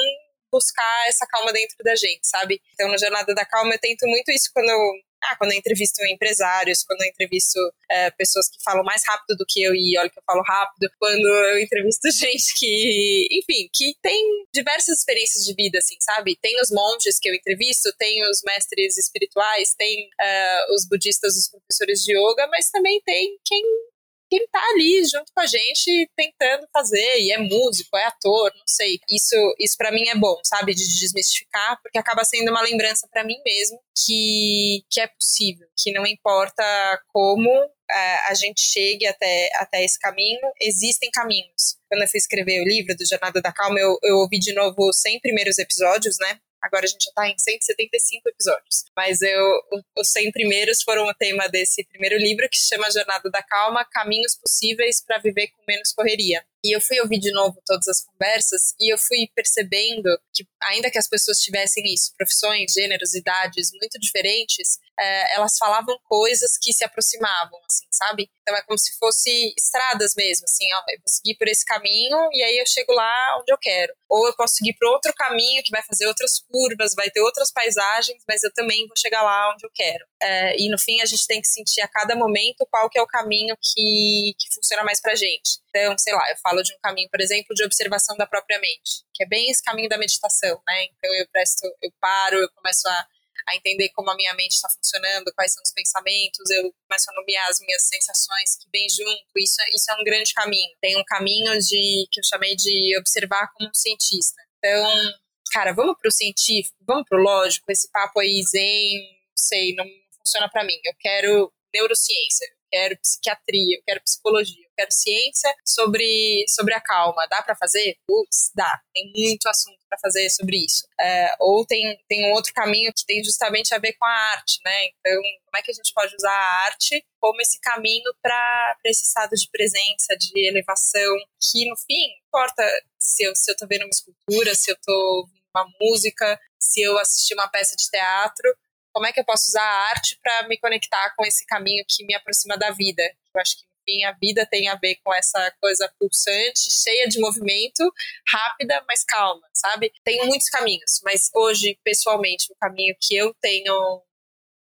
B: buscar essa calma dentro da gente, sabe? Então, na Jornada da Calma, eu tento muito isso quando ah, quando eu entrevisto empresários, quando eu entrevisto é, pessoas que falam mais rápido do que eu e olha que eu falo rápido, quando eu entrevisto *laughs* gente que, enfim, que tem diversas experiências de vida, assim, sabe? Tem os monges que eu entrevisto, tem os mestres espirituais, tem uh, os budistas, os professores de yoga, mas também tem quem ele tá ali junto com a gente tentando fazer, e é músico, é ator, não sei. Isso, isso para mim é bom, sabe? De desmistificar, porque acaba sendo uma lembrança para mim mesmo que, que é possível, que não importa como é, a gente chegue até, até esse caminho, existem caminhos. Quando eu fui escrever o livro do Jornada da Calma, eu, eu ouvi de novo os 100 primeiros episódios, né? Agora a gente já está em 175 episódios. Mas eu, os 100 primeiros foram o tema desse primeiro livro, que se chama Jornada da Calma Caminhos Possíveis para Viver com Menos Correria. E eu fui ouvir de novo todas as conversas e eu fui percebendo que, ainda que as pessoas tivessem isso, profissões, gêneros, idades muito diferentes, é, elas falavam coisas que se aproximavam, assim, sabe? Então é como se fosse estradas mesmo, assim, ó, eu vou seguir por esse caminho e aí eu chego lá onde eu quero. Ou eu posso seguir por outro caminho que vai fazer outras curvas, vai ter outras paisagens, mas eu também vou chegar lá onde eu quero. É, e no fim a gente tem que sentir a cada momento qual que é o caminho que, que funciona mais pra gente. Então, sei lá, eu falo de um caminho, por exemplo, de observação da própria mente, que é bem esse caminho da meditação, né? Então eu presto, eu paro, eu começo a, a entender como a minha mente está funcionando, quais são os pensamentos, eu começo a nomear as minhas sensações que vêm junto. Isso, é, isso é um grande caminho. Tem um caminho de que eu chamei de observar como um cientista. Então, cara, vamos pro científico, vamos pro lógico, esse papo aí zen, não sei, não funciona para mim. Eu quero neurociência, quero psiquiatria, eu quero psicologia, eu quero ciência sobre, sobre a calma. Dá para fazer? Putz, dá. Tem muito assunto para fazer sobre isso. É, ou tem, tem um outro caminho que tem justamente a ver com a arte, né? Então, como é que a gente pode usar a arte como esse caminho para esse estado de presença, de elevação, que no fim, importa se eu, se eu tô vendo uma escultura, se eu tô uma música, se eu assisti uma peça de teatro, como é que eu posso usar a arte para me conectar com esse caminho que me aproxima da vida. Eu acho que enfim, a vida tem a ver com essa coisa pulsante, cheia de movimento, rápida, mas calma, sabe? Tem muitos caminhos, mas hoje, pessoalmente, o caminho que eu tenho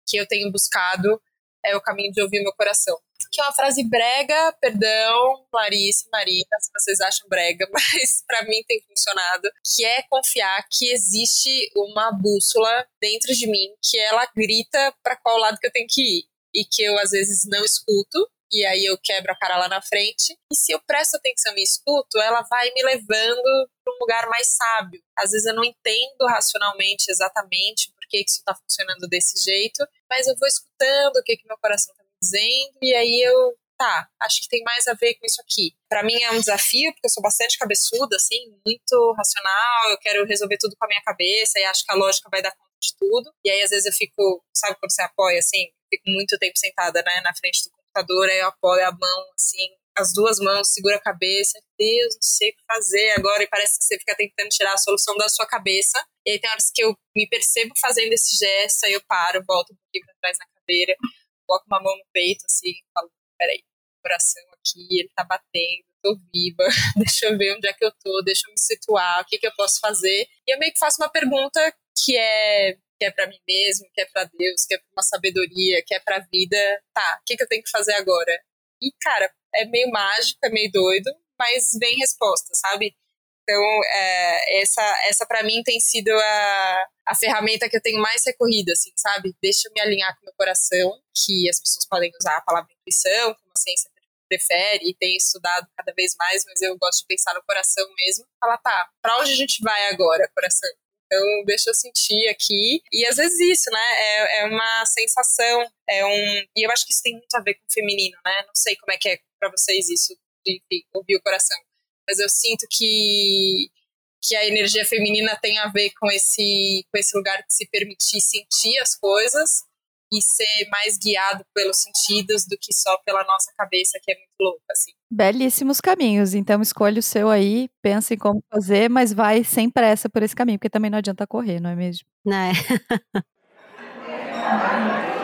B: que eu tenho buscado é o caminho de ouvir meu coração. Que é uma frase brega, perdão, Larissa, Marina, se vocês acham brega, *laughs* mas para mim tem funcionado, que é confiar que existe uma bússola dentro de mim que ela grita para qual lado que eu tenho que ir e que eu às vezes não escuto e aí eu quebro a cara lá na frente. E se eu presto atenção e escuto, ela vai me levando para um lugar mais sábio. Às vezes eu não entendo racionalmente exatamente por que isso está funcionando desse jeito, mas eu vou escutando o que, que meu coração está dizendo, e aí eu tá, acho que tem mais a ver com isso aqui. Para mim é um desafio, porque eu sou bastante cabeçuda, assim, muito racional, eu quero resolver tudo com a minha cabeça e acho que a lógica vai dar conta de tudo. E aí às vezes eu fico, sabe quando você apoia assim, fico muito tempo sentada, né, na frente do computador, aí eu apoio a mão assim, as duas mãos, segura a cabeça, Deus, não sei o que fazer agora, e parece que você fica tentando tirar a solução da sua cabeça. E aí tem horas que eu me percebo fazendo esse gesto, aí eu paro, volto um pouquinho pra trás na cadeira, coloco uma mão no peito, assim, e falo, peraí, coração aqui, ele tá batendo, tô viva, *laughs* deixa eu ver onde é que eu tô, deixa eu me situar, o que que eu posso fazer. E eu meio que faço uma pergunta que é que é para mim mesmo, que é para Deus, que é para uma sabedoria, que é para a vida. Tá, o que, que eu tenho que fazer agora? E, cara, é meio mágico, é meio doido, mas vem resposta, sabe? Então, é, essa, essa para mim tem sido a, a ferramenta que eu tenho mais recorrida, assim, sabe? Deixa eu me alinhar com o meu coração, que as pessoas podem usar a palavra intuição, como a ciência prefere e tem estudado cada vez mais, mas eu gosto de pensar no coração mesmo. Falar, tá, pra onde a gente vai agora, coração? Então, deixa eu sentir aqui. E às vezes isso, né? É, é uma sensação, é um. E eu acho que isso tem muito a ver com o feminino, né? Não sei como é que é para vocês isso, de, de ouvir o coração. Mas eu sinto que que a energia feminina tem a ver com esse com esse lugar de se permitir sentir as coisas e ser mais guiado pelos sentidos do que só pela nossa cabeça, que é muito louca, assim.
A: Belíssimos caminhos. Então escolhe o seu aí, pensa em como fazer, mas vai sem pressa por esse caminho, porque também não adianta correr, não é mesmo?
C: Né? *laughs*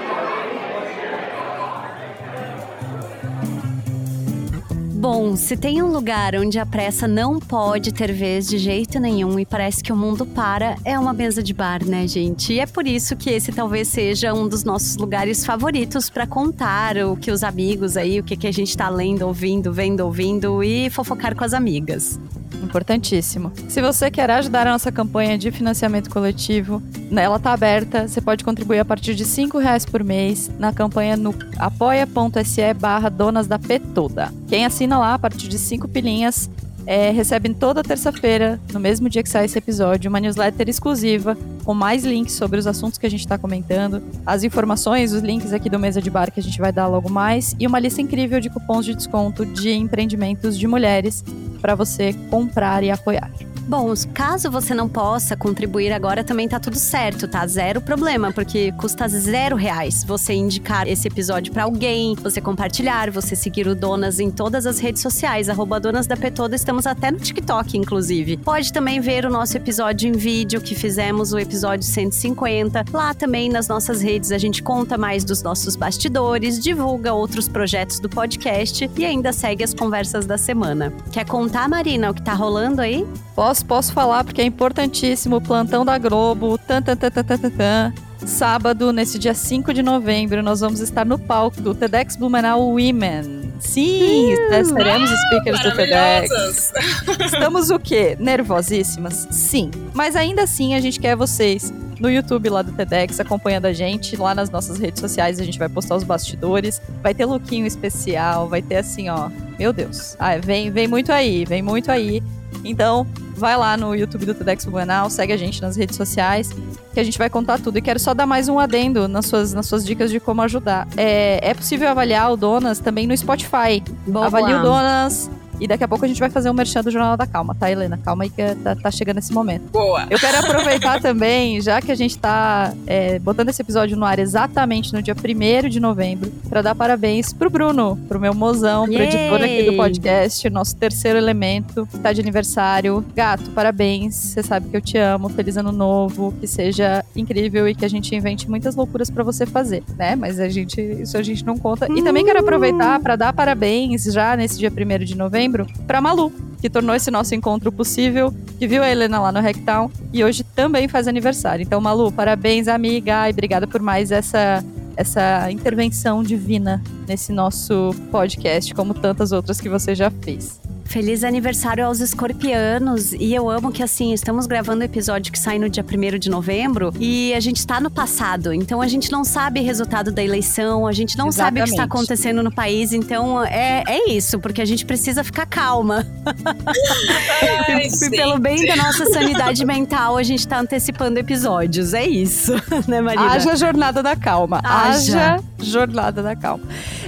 C: Bom, se tem um lugar onde a pressa não pode ter vez de jeito nenhum e parece que o mundo para, é uma mesa de bar, né, gente? E é por isso que esse talvez seja um dos nossos lugares favoritos para contar o que os amigos aí, o que, que a gente tá lendo, ouvindo, vendo, ouvindo e fofocar com as amigas.
A: Importantíssimo. Se você quer ajudar a nossa campanha de financiamento coletivo, né, ela está aberta. Você pode contribuir a partir de R$ reais por mês na campanha no apoia.se barra donas da P toda. Quem assina lá a partir de cinco pilinhas é, recebem toda terça-feira, no mesmo dia que sai esse episódio, uma newsletter exclusiva com mais links sobre os assuntos que a gente está comentando, as informações, os links aqui do Mesa de Bar que a gente vai dar logo mais e uma lista incrível de cupons de desconto de empreendimentos de mulheres para você comprar e apoiar.
C: Bom, caso você não possa contribuir agora, também tá tudo certo, tá? Zero problema, porque custa zero reais você indicar esse episódio para alguém, você compartilhar, você seguir o Donas em todas as redes sociais, arroba Donas da Petoda, estamos até no TikTok, inclusive. Pode também ver o nosso episódio em vídeo, que fizemos o episódio 150. Lá também nas nossas redes a gente conta mais dos nossos bastidores, divulga outros projetos do podcast e ainda segue as conversas da semana. Quer contar, Marina, o que tá rolando aí?
A: Posso, posso falar porque é importantíssimo. O plantão da Globo, tan, tan, tan, tan, tan, tan, tan. Sábado, nesse dia 5 de novembro, nós vamos estar no palco do TEDx Blumenau Women. Sim, uh, seremos speakers do TEDx. *laughs* Estamos o quê? Nervosíssimas? Sim. Mas ainda assim, a gente quer vocês no YouTube lá do TEDx, acompanhando a gente. Lá nas nossas redes sociais a gente vai postar os bastidores. Vai ter lookinho especial, vai ter assim, ó. Meu Deus. Ah, vem, vem muito aí, vem muito aí. Então, vai lá no YouTube do TEDx Blumenau, segue a gente nas redes sociais, que a gente vai contar tudo. E quero só dar mais um adendo nas suas, nas suas dicas de como ajudar. É, é possível avaliar o Donas também no Spotify. Boa. Avalie o Donas e daqui a pouco a gente vai fazer um merchan do Jornal da Calma, tá, Helena? Calma aí que tá, tá chegando esse momento.
B: Boa!
A: Eu quero *laughs* aproveitar também, já que a gente tá é, botando esse episódio no ar exatamente no dia 1 de novembro, para dar parabéns pro Bruno, pro meu mozão, pro Yay! editor aqui do podcast, nosso terceiro elemento, que tá de aniversário. Gato, parabéns. Você sabe que eu te amo. Feliz ano novo, que seja incrível e que a gente invente muitas loucuras para você fazer, né? Mas a gente, isso a gente não conta. E também quero aproveitar para dar parabéns já nesse dia 1 de novembro para Malu, que tornou esse nosso encontro possível, que viu a Helena lá no Hacktown e hoje também faz aniversário. Então, Malu, parabéns, amiga, e obrigada por mais essa essa intervenção divina nesse nosso podcast, como tantas outras que você já fez.
C: Feliz aniversário aos escorpianos. E eu amo que, assim, estamos gravando o episódio que sai no dia 1 de novembro e a gente está no passado. Então a gente não sabe o resultado da eleição, a gente não Exatamente. sabe o que está acontecendo no país. Então é, é isso, porque a gente precisa ficar calma. *laughs* Ai, e, *laughs* pelo bem da nossa sanidade mental, a gente está antecipando episódios. É isso, *laughs* né, Marina?
A: Haja jornada da calma. Haja, Haja jornada da calma.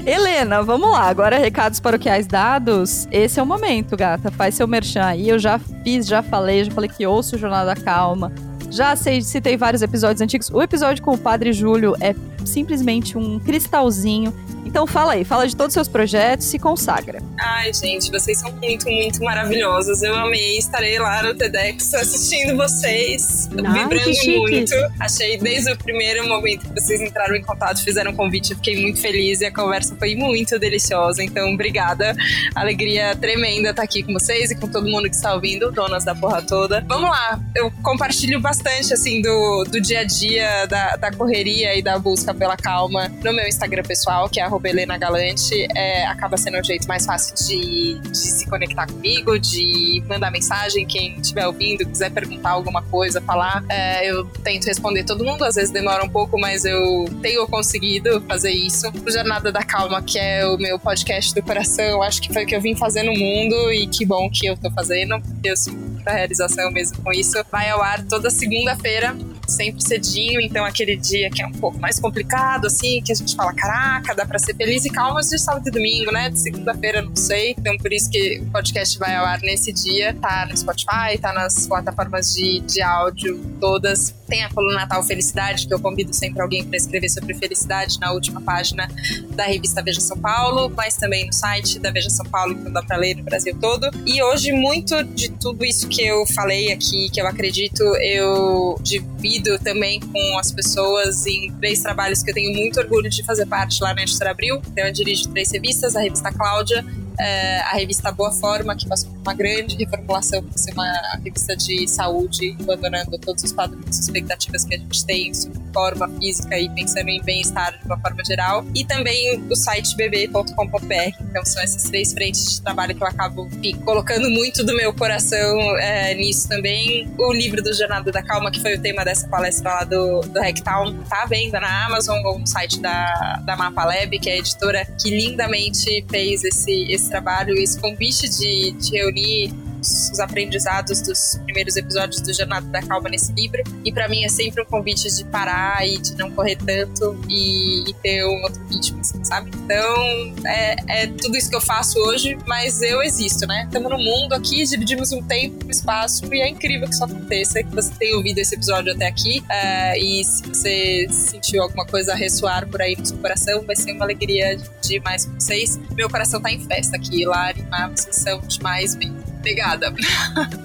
A: Helena, vamos lá. Agora, recados paroquiais dados. Esse é o momento, gata. Faz seu merchan aí. Eu já fiz, já falei, já falei que ouço o Jornal da Calma. Já sei, citei vários episódios antigos. O episódio com o Padre Júlio é simplesmente um cristalzinho então fala aí, fala de todos os seus projetos e consagra.
B: Ai, gente, vocês são muito, muito maravilhosos. Eu amei, estarei lá no TEDx assistindo vocês, Ai, vibrando muito. Achei desde o primeiro momento que vocês entraram em contato, fizeram um convite, eu fiquei muito feliz e a conversa foi muito deliciosa. Então, obrigada. Alegria tremenda estar aqui com vocês e com todo mundo que está ouvindo, donas da porra toda. Vamos lá, eu compartilho bastante, assim, do, do dia a dia, da, da correria e da busca pela calma no meu Instagram pessoal, que é Helena Galante, é, acaba sendo o jeito mais fácil de, de, se conectar comigo, de mandar mensagem. Quem estiver ouvindo, quiser perguntar alguma coisa, falar, é, eu tento responder todo mundo. Às vezes demora um pouco, mas eu tenho conseguido fazer isso. O Jornada da Calma, que é o meu podcast do coração, acho que foi o que eu vim fazer no mundo e que bom que eu tô fazendo, porque eu sinto muita realização mesmo com isso. Vai ao ar toda segunda-feira sempre cedinho, então aquele dia que é um pouco mais complicado, assim, que a gente fala, caraca, dá pra ser feliz e calmo de sábado e domingo, né? De segunda-feira, não sei. Então por isso que o podcast vai ao ar nesse dia. Tá no Spotify, tá nas plataformas de, de áudio todas. Tem a coluna Natal Felicidade, que eu convido sempre alguém para escrever sobre felicidade na última página da revista Veja São Paulo, mas também no site da Veja São Paulo, então dá para ler no Brasil todo. E hoje, muito de tudo isso que eu falei aqui, que eu acredito, eu divido também com as pessoas em três trabalhos que eu tenho muito orgulho de fazer parte lá na Editora Abril. Então, eu dirijo três revistas, a revista Cláudia, é, a revista Boa Forma, que passou por uma grande reformulação para ser uma revista de saúde, abandonando todos os padrões e expectativas que a gente tem sobre forma física e pensando em bem-estar de uma forma geral. E também o site bb.com.br. Então são essas três frentes de trabalho que eu acabo colocando muito do meu coração é, nisso também. O livro do Jornada da Calma, que foi o tema dessa palestra lá do, do Hacktown, tá à venda na Amazon ou no site da, da Mapa Lab, que é a editora que lindamente fez esse, esse trabalho, esse convite de, de reunir os, os, aprendizados dos primeiros episódios do Jornada da Calma nesse livro. E para mim é sempre um convite de parar e de não correr tanto e, e ter um outro ritmo, assim, sabe? Então é, é, tudo isso que eu faço hoje, mas eu existo, né? Estamos no mundo aqui, dividimos um tempo, um espaço e é incrível que isso aconteça, que você tenha ouvido esse episódio até aqui. Uh, e se você sentiu alguma coisa ressoar por aí no seu coração, vai ser uma alegria de mais com vocês. Meu coração tá em festa aqui, Lari, vocês são demais mesmo. Obrigada.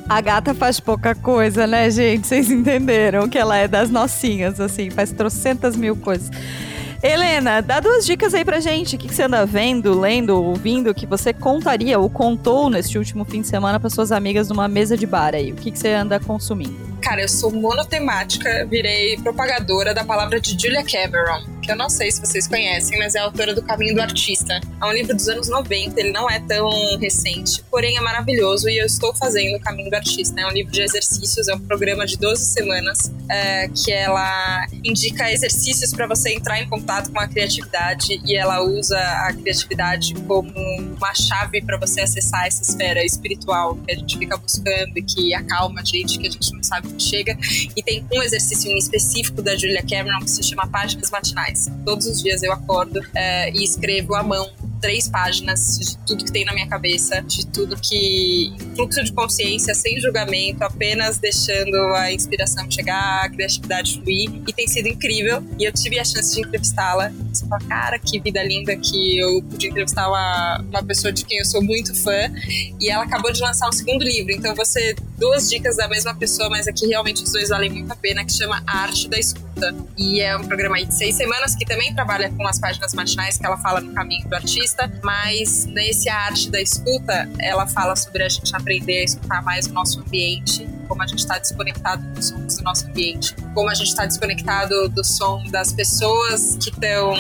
A: A gata faz pouca coisa, né, gente? Vocês entenderam que ela é das nocinhas, assim, faz trocentas mil coisas. Helena, dá duas dicas aí pra gente. O que, você anda vendo, lendo, ouvindo que você contaria ou contou neste último fim de semana para suas amigas numa mesa de bar aí? O que, que você anda consumindo?
B: Cara, eu sou monotemática, virei propagadora da palavra de Julia Cameron, que eu não sei se vocês conhecem, mas é autora do Caminho do Artista. É um livro dos anos 90, ele não é tão recente, porém é maravilhoso e eu estou fazendo o Caminho do Artista. É um livro de exercícios, é um programa de 12 semanas é, que ela indica exercícios para você entrar em contato com a criatividade e ela usa a criatividade como uma chave para você acessar essa esfera espiritual que a gente fica buscando e que acalma a gente, que a gente não sabe chega e tem um exercício em específico da Julia Cameron que se chama Páginas Matinais. Todos os dias eu acordo é, e escrevo à mão três páginas de tudo que tem na minha cabeça, de tudo que. fluxo de consciência, sem julgamento, apenas deixando a inspiração chegar, a criatividade fluir. E tem sido incrível. E eu tive a chance de entrevistá-la. Você cara, que vida linda que eu pude entrevistar uma, uma pessoa de quem eu sou muito fã. E ela acabou de lançar um segundo livro. Então você. duas dicas da mesma pessoa, mas aqui realmente os dois valem muito a pena, que chama Arte da Escuta. E é um programa de seis semanas que também trabalha com as páginas matinais que ela fala no caminho do artista. Mas nesse arte da escuta, ela fala sobre a gente aprender a escutar mais o nosso ambiente, como a gente está desconectado dos sons do nosso ambiente, como a gente está desconectado do som das pessoas que estão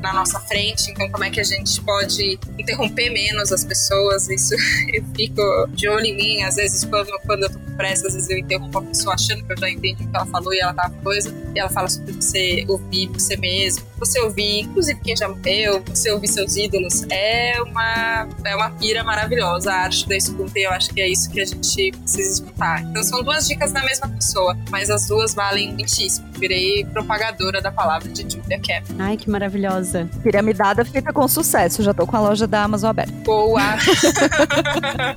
B: na nossa frente, então como é que a gente pode interromper menos as pessoas, isso *laughs* eu fico de olho em mim, às vezes quando, quando eu tô pressa, às vezes eu interrompo a pessoa achando que eu já entendi o que ela falou e ela tá coisa, e ela fala sobre você ouvir você mesmo, você ouvir, inclusive quem já morreu, você ouvir seus ídolos, é uma, é uma pira maravilhosa a arte da escuta e eu acho que é isso que a gente precisa escutar. Então são duas dicas da mesma pessoa, mas as duas valem muitíssimo. Virei propagadora da palavra de Julia Cameron.
C: Ai, que maravilhosa.
A: Piramidada feita com sucesso. Já tô com a loja da Amazon aberta.
B: Boa!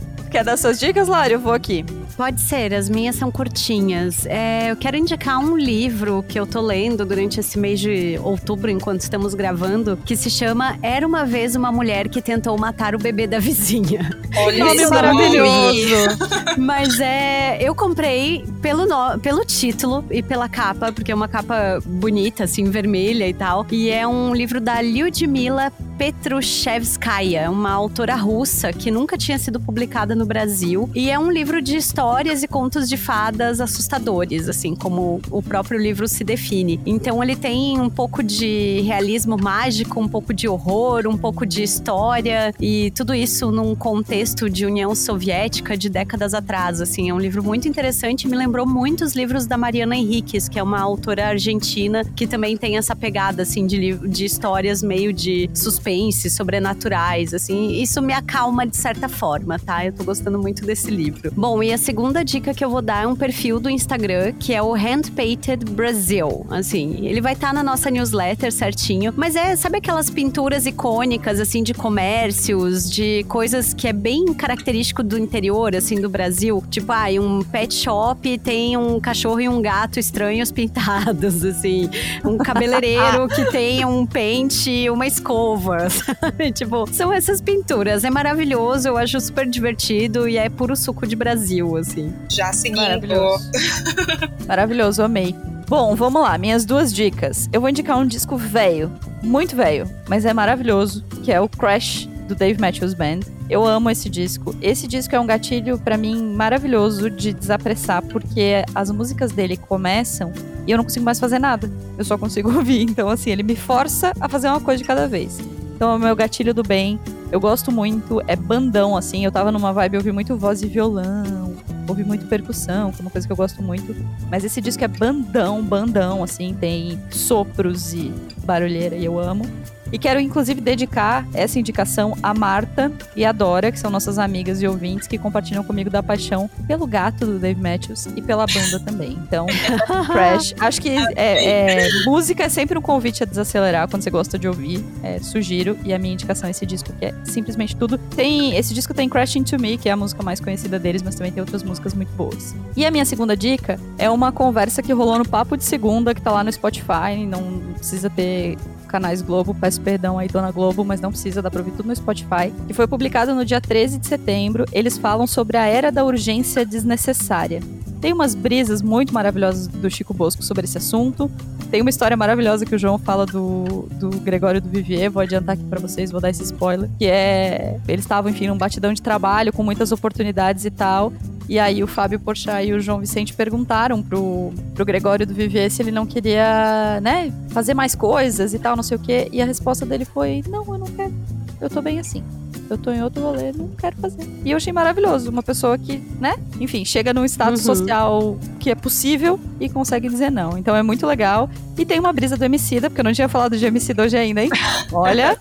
B: *laughs*
A: Quer dar suas dicas, Lari? Eu vou aqui.
C: Pode ser, as minhas são curtinhas. É, eu quero indicar um livro que eu tô lendo durante esse mês de outubro, enquanto estamos gravando, que se chama Era uma vez uma mulher que tentou matar o bebê da vizinha.
A: Olha nome maravilhoso.
C: Mas é, eu comprei pelo no, pelo título e pela capa, porque é uma capa bonita, assim, vermelha e tal. E é um livro da Lyudmila Petrushevskaya, uma autora russa que nunca tinha sido publicada no Brasil. E é um livro de histórias e contos de fadas assustadores, assim como o próprio livro se define. Então ele tem um pouco de realismo mágico, um pouco de horror, um pouco de história e tudo isso num contexto de União Soviética de décadas atrás, assim. É um livro muito interessante, me lembrou muitos livros da Mariana Henriques, que é uma autora argentina que também tem essa pegada assim de, de histórias meio de suspense suspense, sobrenaturais, assim. Isso me acalma de certa forma, tá? Eu tô gostando muito desse livro. Bom, e a segunda dica que eu vou dar é um perfil do Instagram, que é o Handpainted Brasil. Assim, ele vai estar tá na nossa newsletter certinho, mas é, sabe aquelas pinturas icônicas, assim, de comércios, de coisas que é bem característico do interior, assim, do Brasil? Tipo, ah, um pet shop tem um cachorro e um gato estranhos pintados, *laughs* assim. Um cabeleireiro que tem um pente, uma escova, sabe? *laughs* Tipo, são essas pinturas. É maravilhoso, eu acho super divertido e é puro suco de Brasil, assim.
B: Já seguindo.
A: Maravilhoso. *laughs* Maravilhoso, amei. Bom, vamos lá, minhas duas dicas. Eu vou indicar um disco velho, muito velho, mas é maravilhoso, que é o Crash do Dave Matthews Band. Eu amo esse disco. Esse disco é um gatilho para mim maravilhoso de desapressar, porque as músicas dele começam e eu não consigo mais fazer nada. Eu só consigo *laughs* ouvir. Então, assim, ele me força a fazer uma coisa de cada vez. Então, é o meu gatilho do bem. Eu gosto muito, é bandão, assim. Eu tava numa vibe, eu ouvi muito voz e violão, ouvi muito percussão, que é uma coisa que eu gosto muito. Mas esse disco é bandão, bandão, assim. Tem sopros e barulheira, e eu amo. E quero, inclusive, dedicar essa indicação a Marta e a Dora, que são nossas amigas e ouvintes que compartilham comigo da paixão pelo gato do Dave Matthews e pela banda também. Então, *laughs* Crash. Acho que é, é, música é sempre um convite a desacelerar quando você gosta de ouvir. É, sugiro. E a minha indicação é esse disco, que é simplesmente tudo. Tem Esse disco tem Crash Into Me, que é a música mais conhecida deles, mas também tem outras músicas muito boas. E a minha segunda dica é uma conversa que rolou no Papo de Segunda, que tá lá no Spotify. Não precisa ter canais Globo, peço perdão aí, Dona Globo, mas não precisa, dá pra ouvir tudo no Spotify. Que foi publicado no dia 13 de setembro. Eles falam sobre a era da urgência desnecessária. Tem umas brisas muito maravilhosas do Chico Bosco sobre esse assunto. Tem uma história maravilhosa que o João fala do, do Gregório do Vivier, vou adiantar aqui para vocês, vou dar esse spoiler, que é eles estavam, enfim, num batidão de trabalho com muitas oportunidades e tal. E aí o Fábio Porchat e o João Vicente perguntaram pro, pro Gregório do Vivier se ele não queria, né, fazer mais coisas e tal, não sei o quê. E a resposta dele foi: "Não, eu não quero. Eu tô bem assim." eu tô em outro rolê, não quero fazer. E eu achei maravilhoso, uma pessoa que, né, enfim, chega num status uhum. social que é possível e consegue dizer não. Então é muito legal. E tem uma brisa do Emicida, porque eu não tinha falado de Emicida hoje ainda, hein? *laughs* Olha,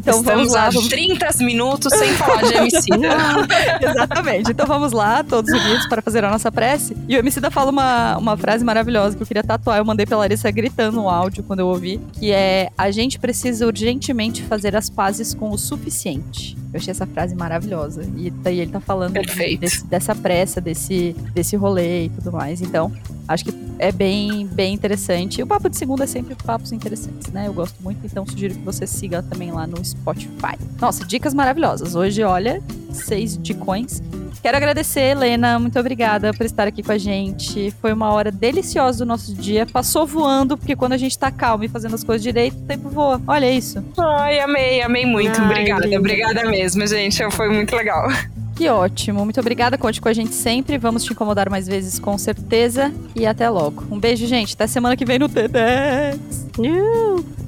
B: então Estamos vamos lá. Vamos... 30 minutos sem falar de Emicida. *laughs*
A: Exatamente. Então vamos lá, todos unidos, para fazer a nossa prece. E o Emicida fala uma, uma frase maravilhosa que eu queria tatuar. Eu mandei pela Larissa gritando no áudio quando eu ouvi, que é a gente precisa urgentemente fazer as pazes com o suficiente. Eu achei essa frase maravilhosa. E daí ele tá falando desse, dessa pressa, desse, desse rolê e tudo mais. Então, acho que é bem, bem interessante. E o Papo de Segunda é sempre papos interessantes, né? Eu gosto muito, então sugiro que você siga também lá no Spotify. Nossa, dicas maravilhosas. Hoje, olha, seis dicões. Quero agradecer, Helena. Muito obrigada por estar aqui com a gente. Foi uma hora deliciosa do nosso dia. Passou voando, porque quando a gente tá calmo e fazendo as coisas direito, o tempo voa. Olha isso.
B: Ai, amei, amei muito. Ai, obrigada, lindo. obrigada mesmo, gente. Foi muito legal.
A: Que ótimo. Muito obrigada. Conte com a gente sempre. Vamos te incomodar mais vezes, com certeza. E até logo. Um beijo, gente. Até semana que vem no TEDx. Uh!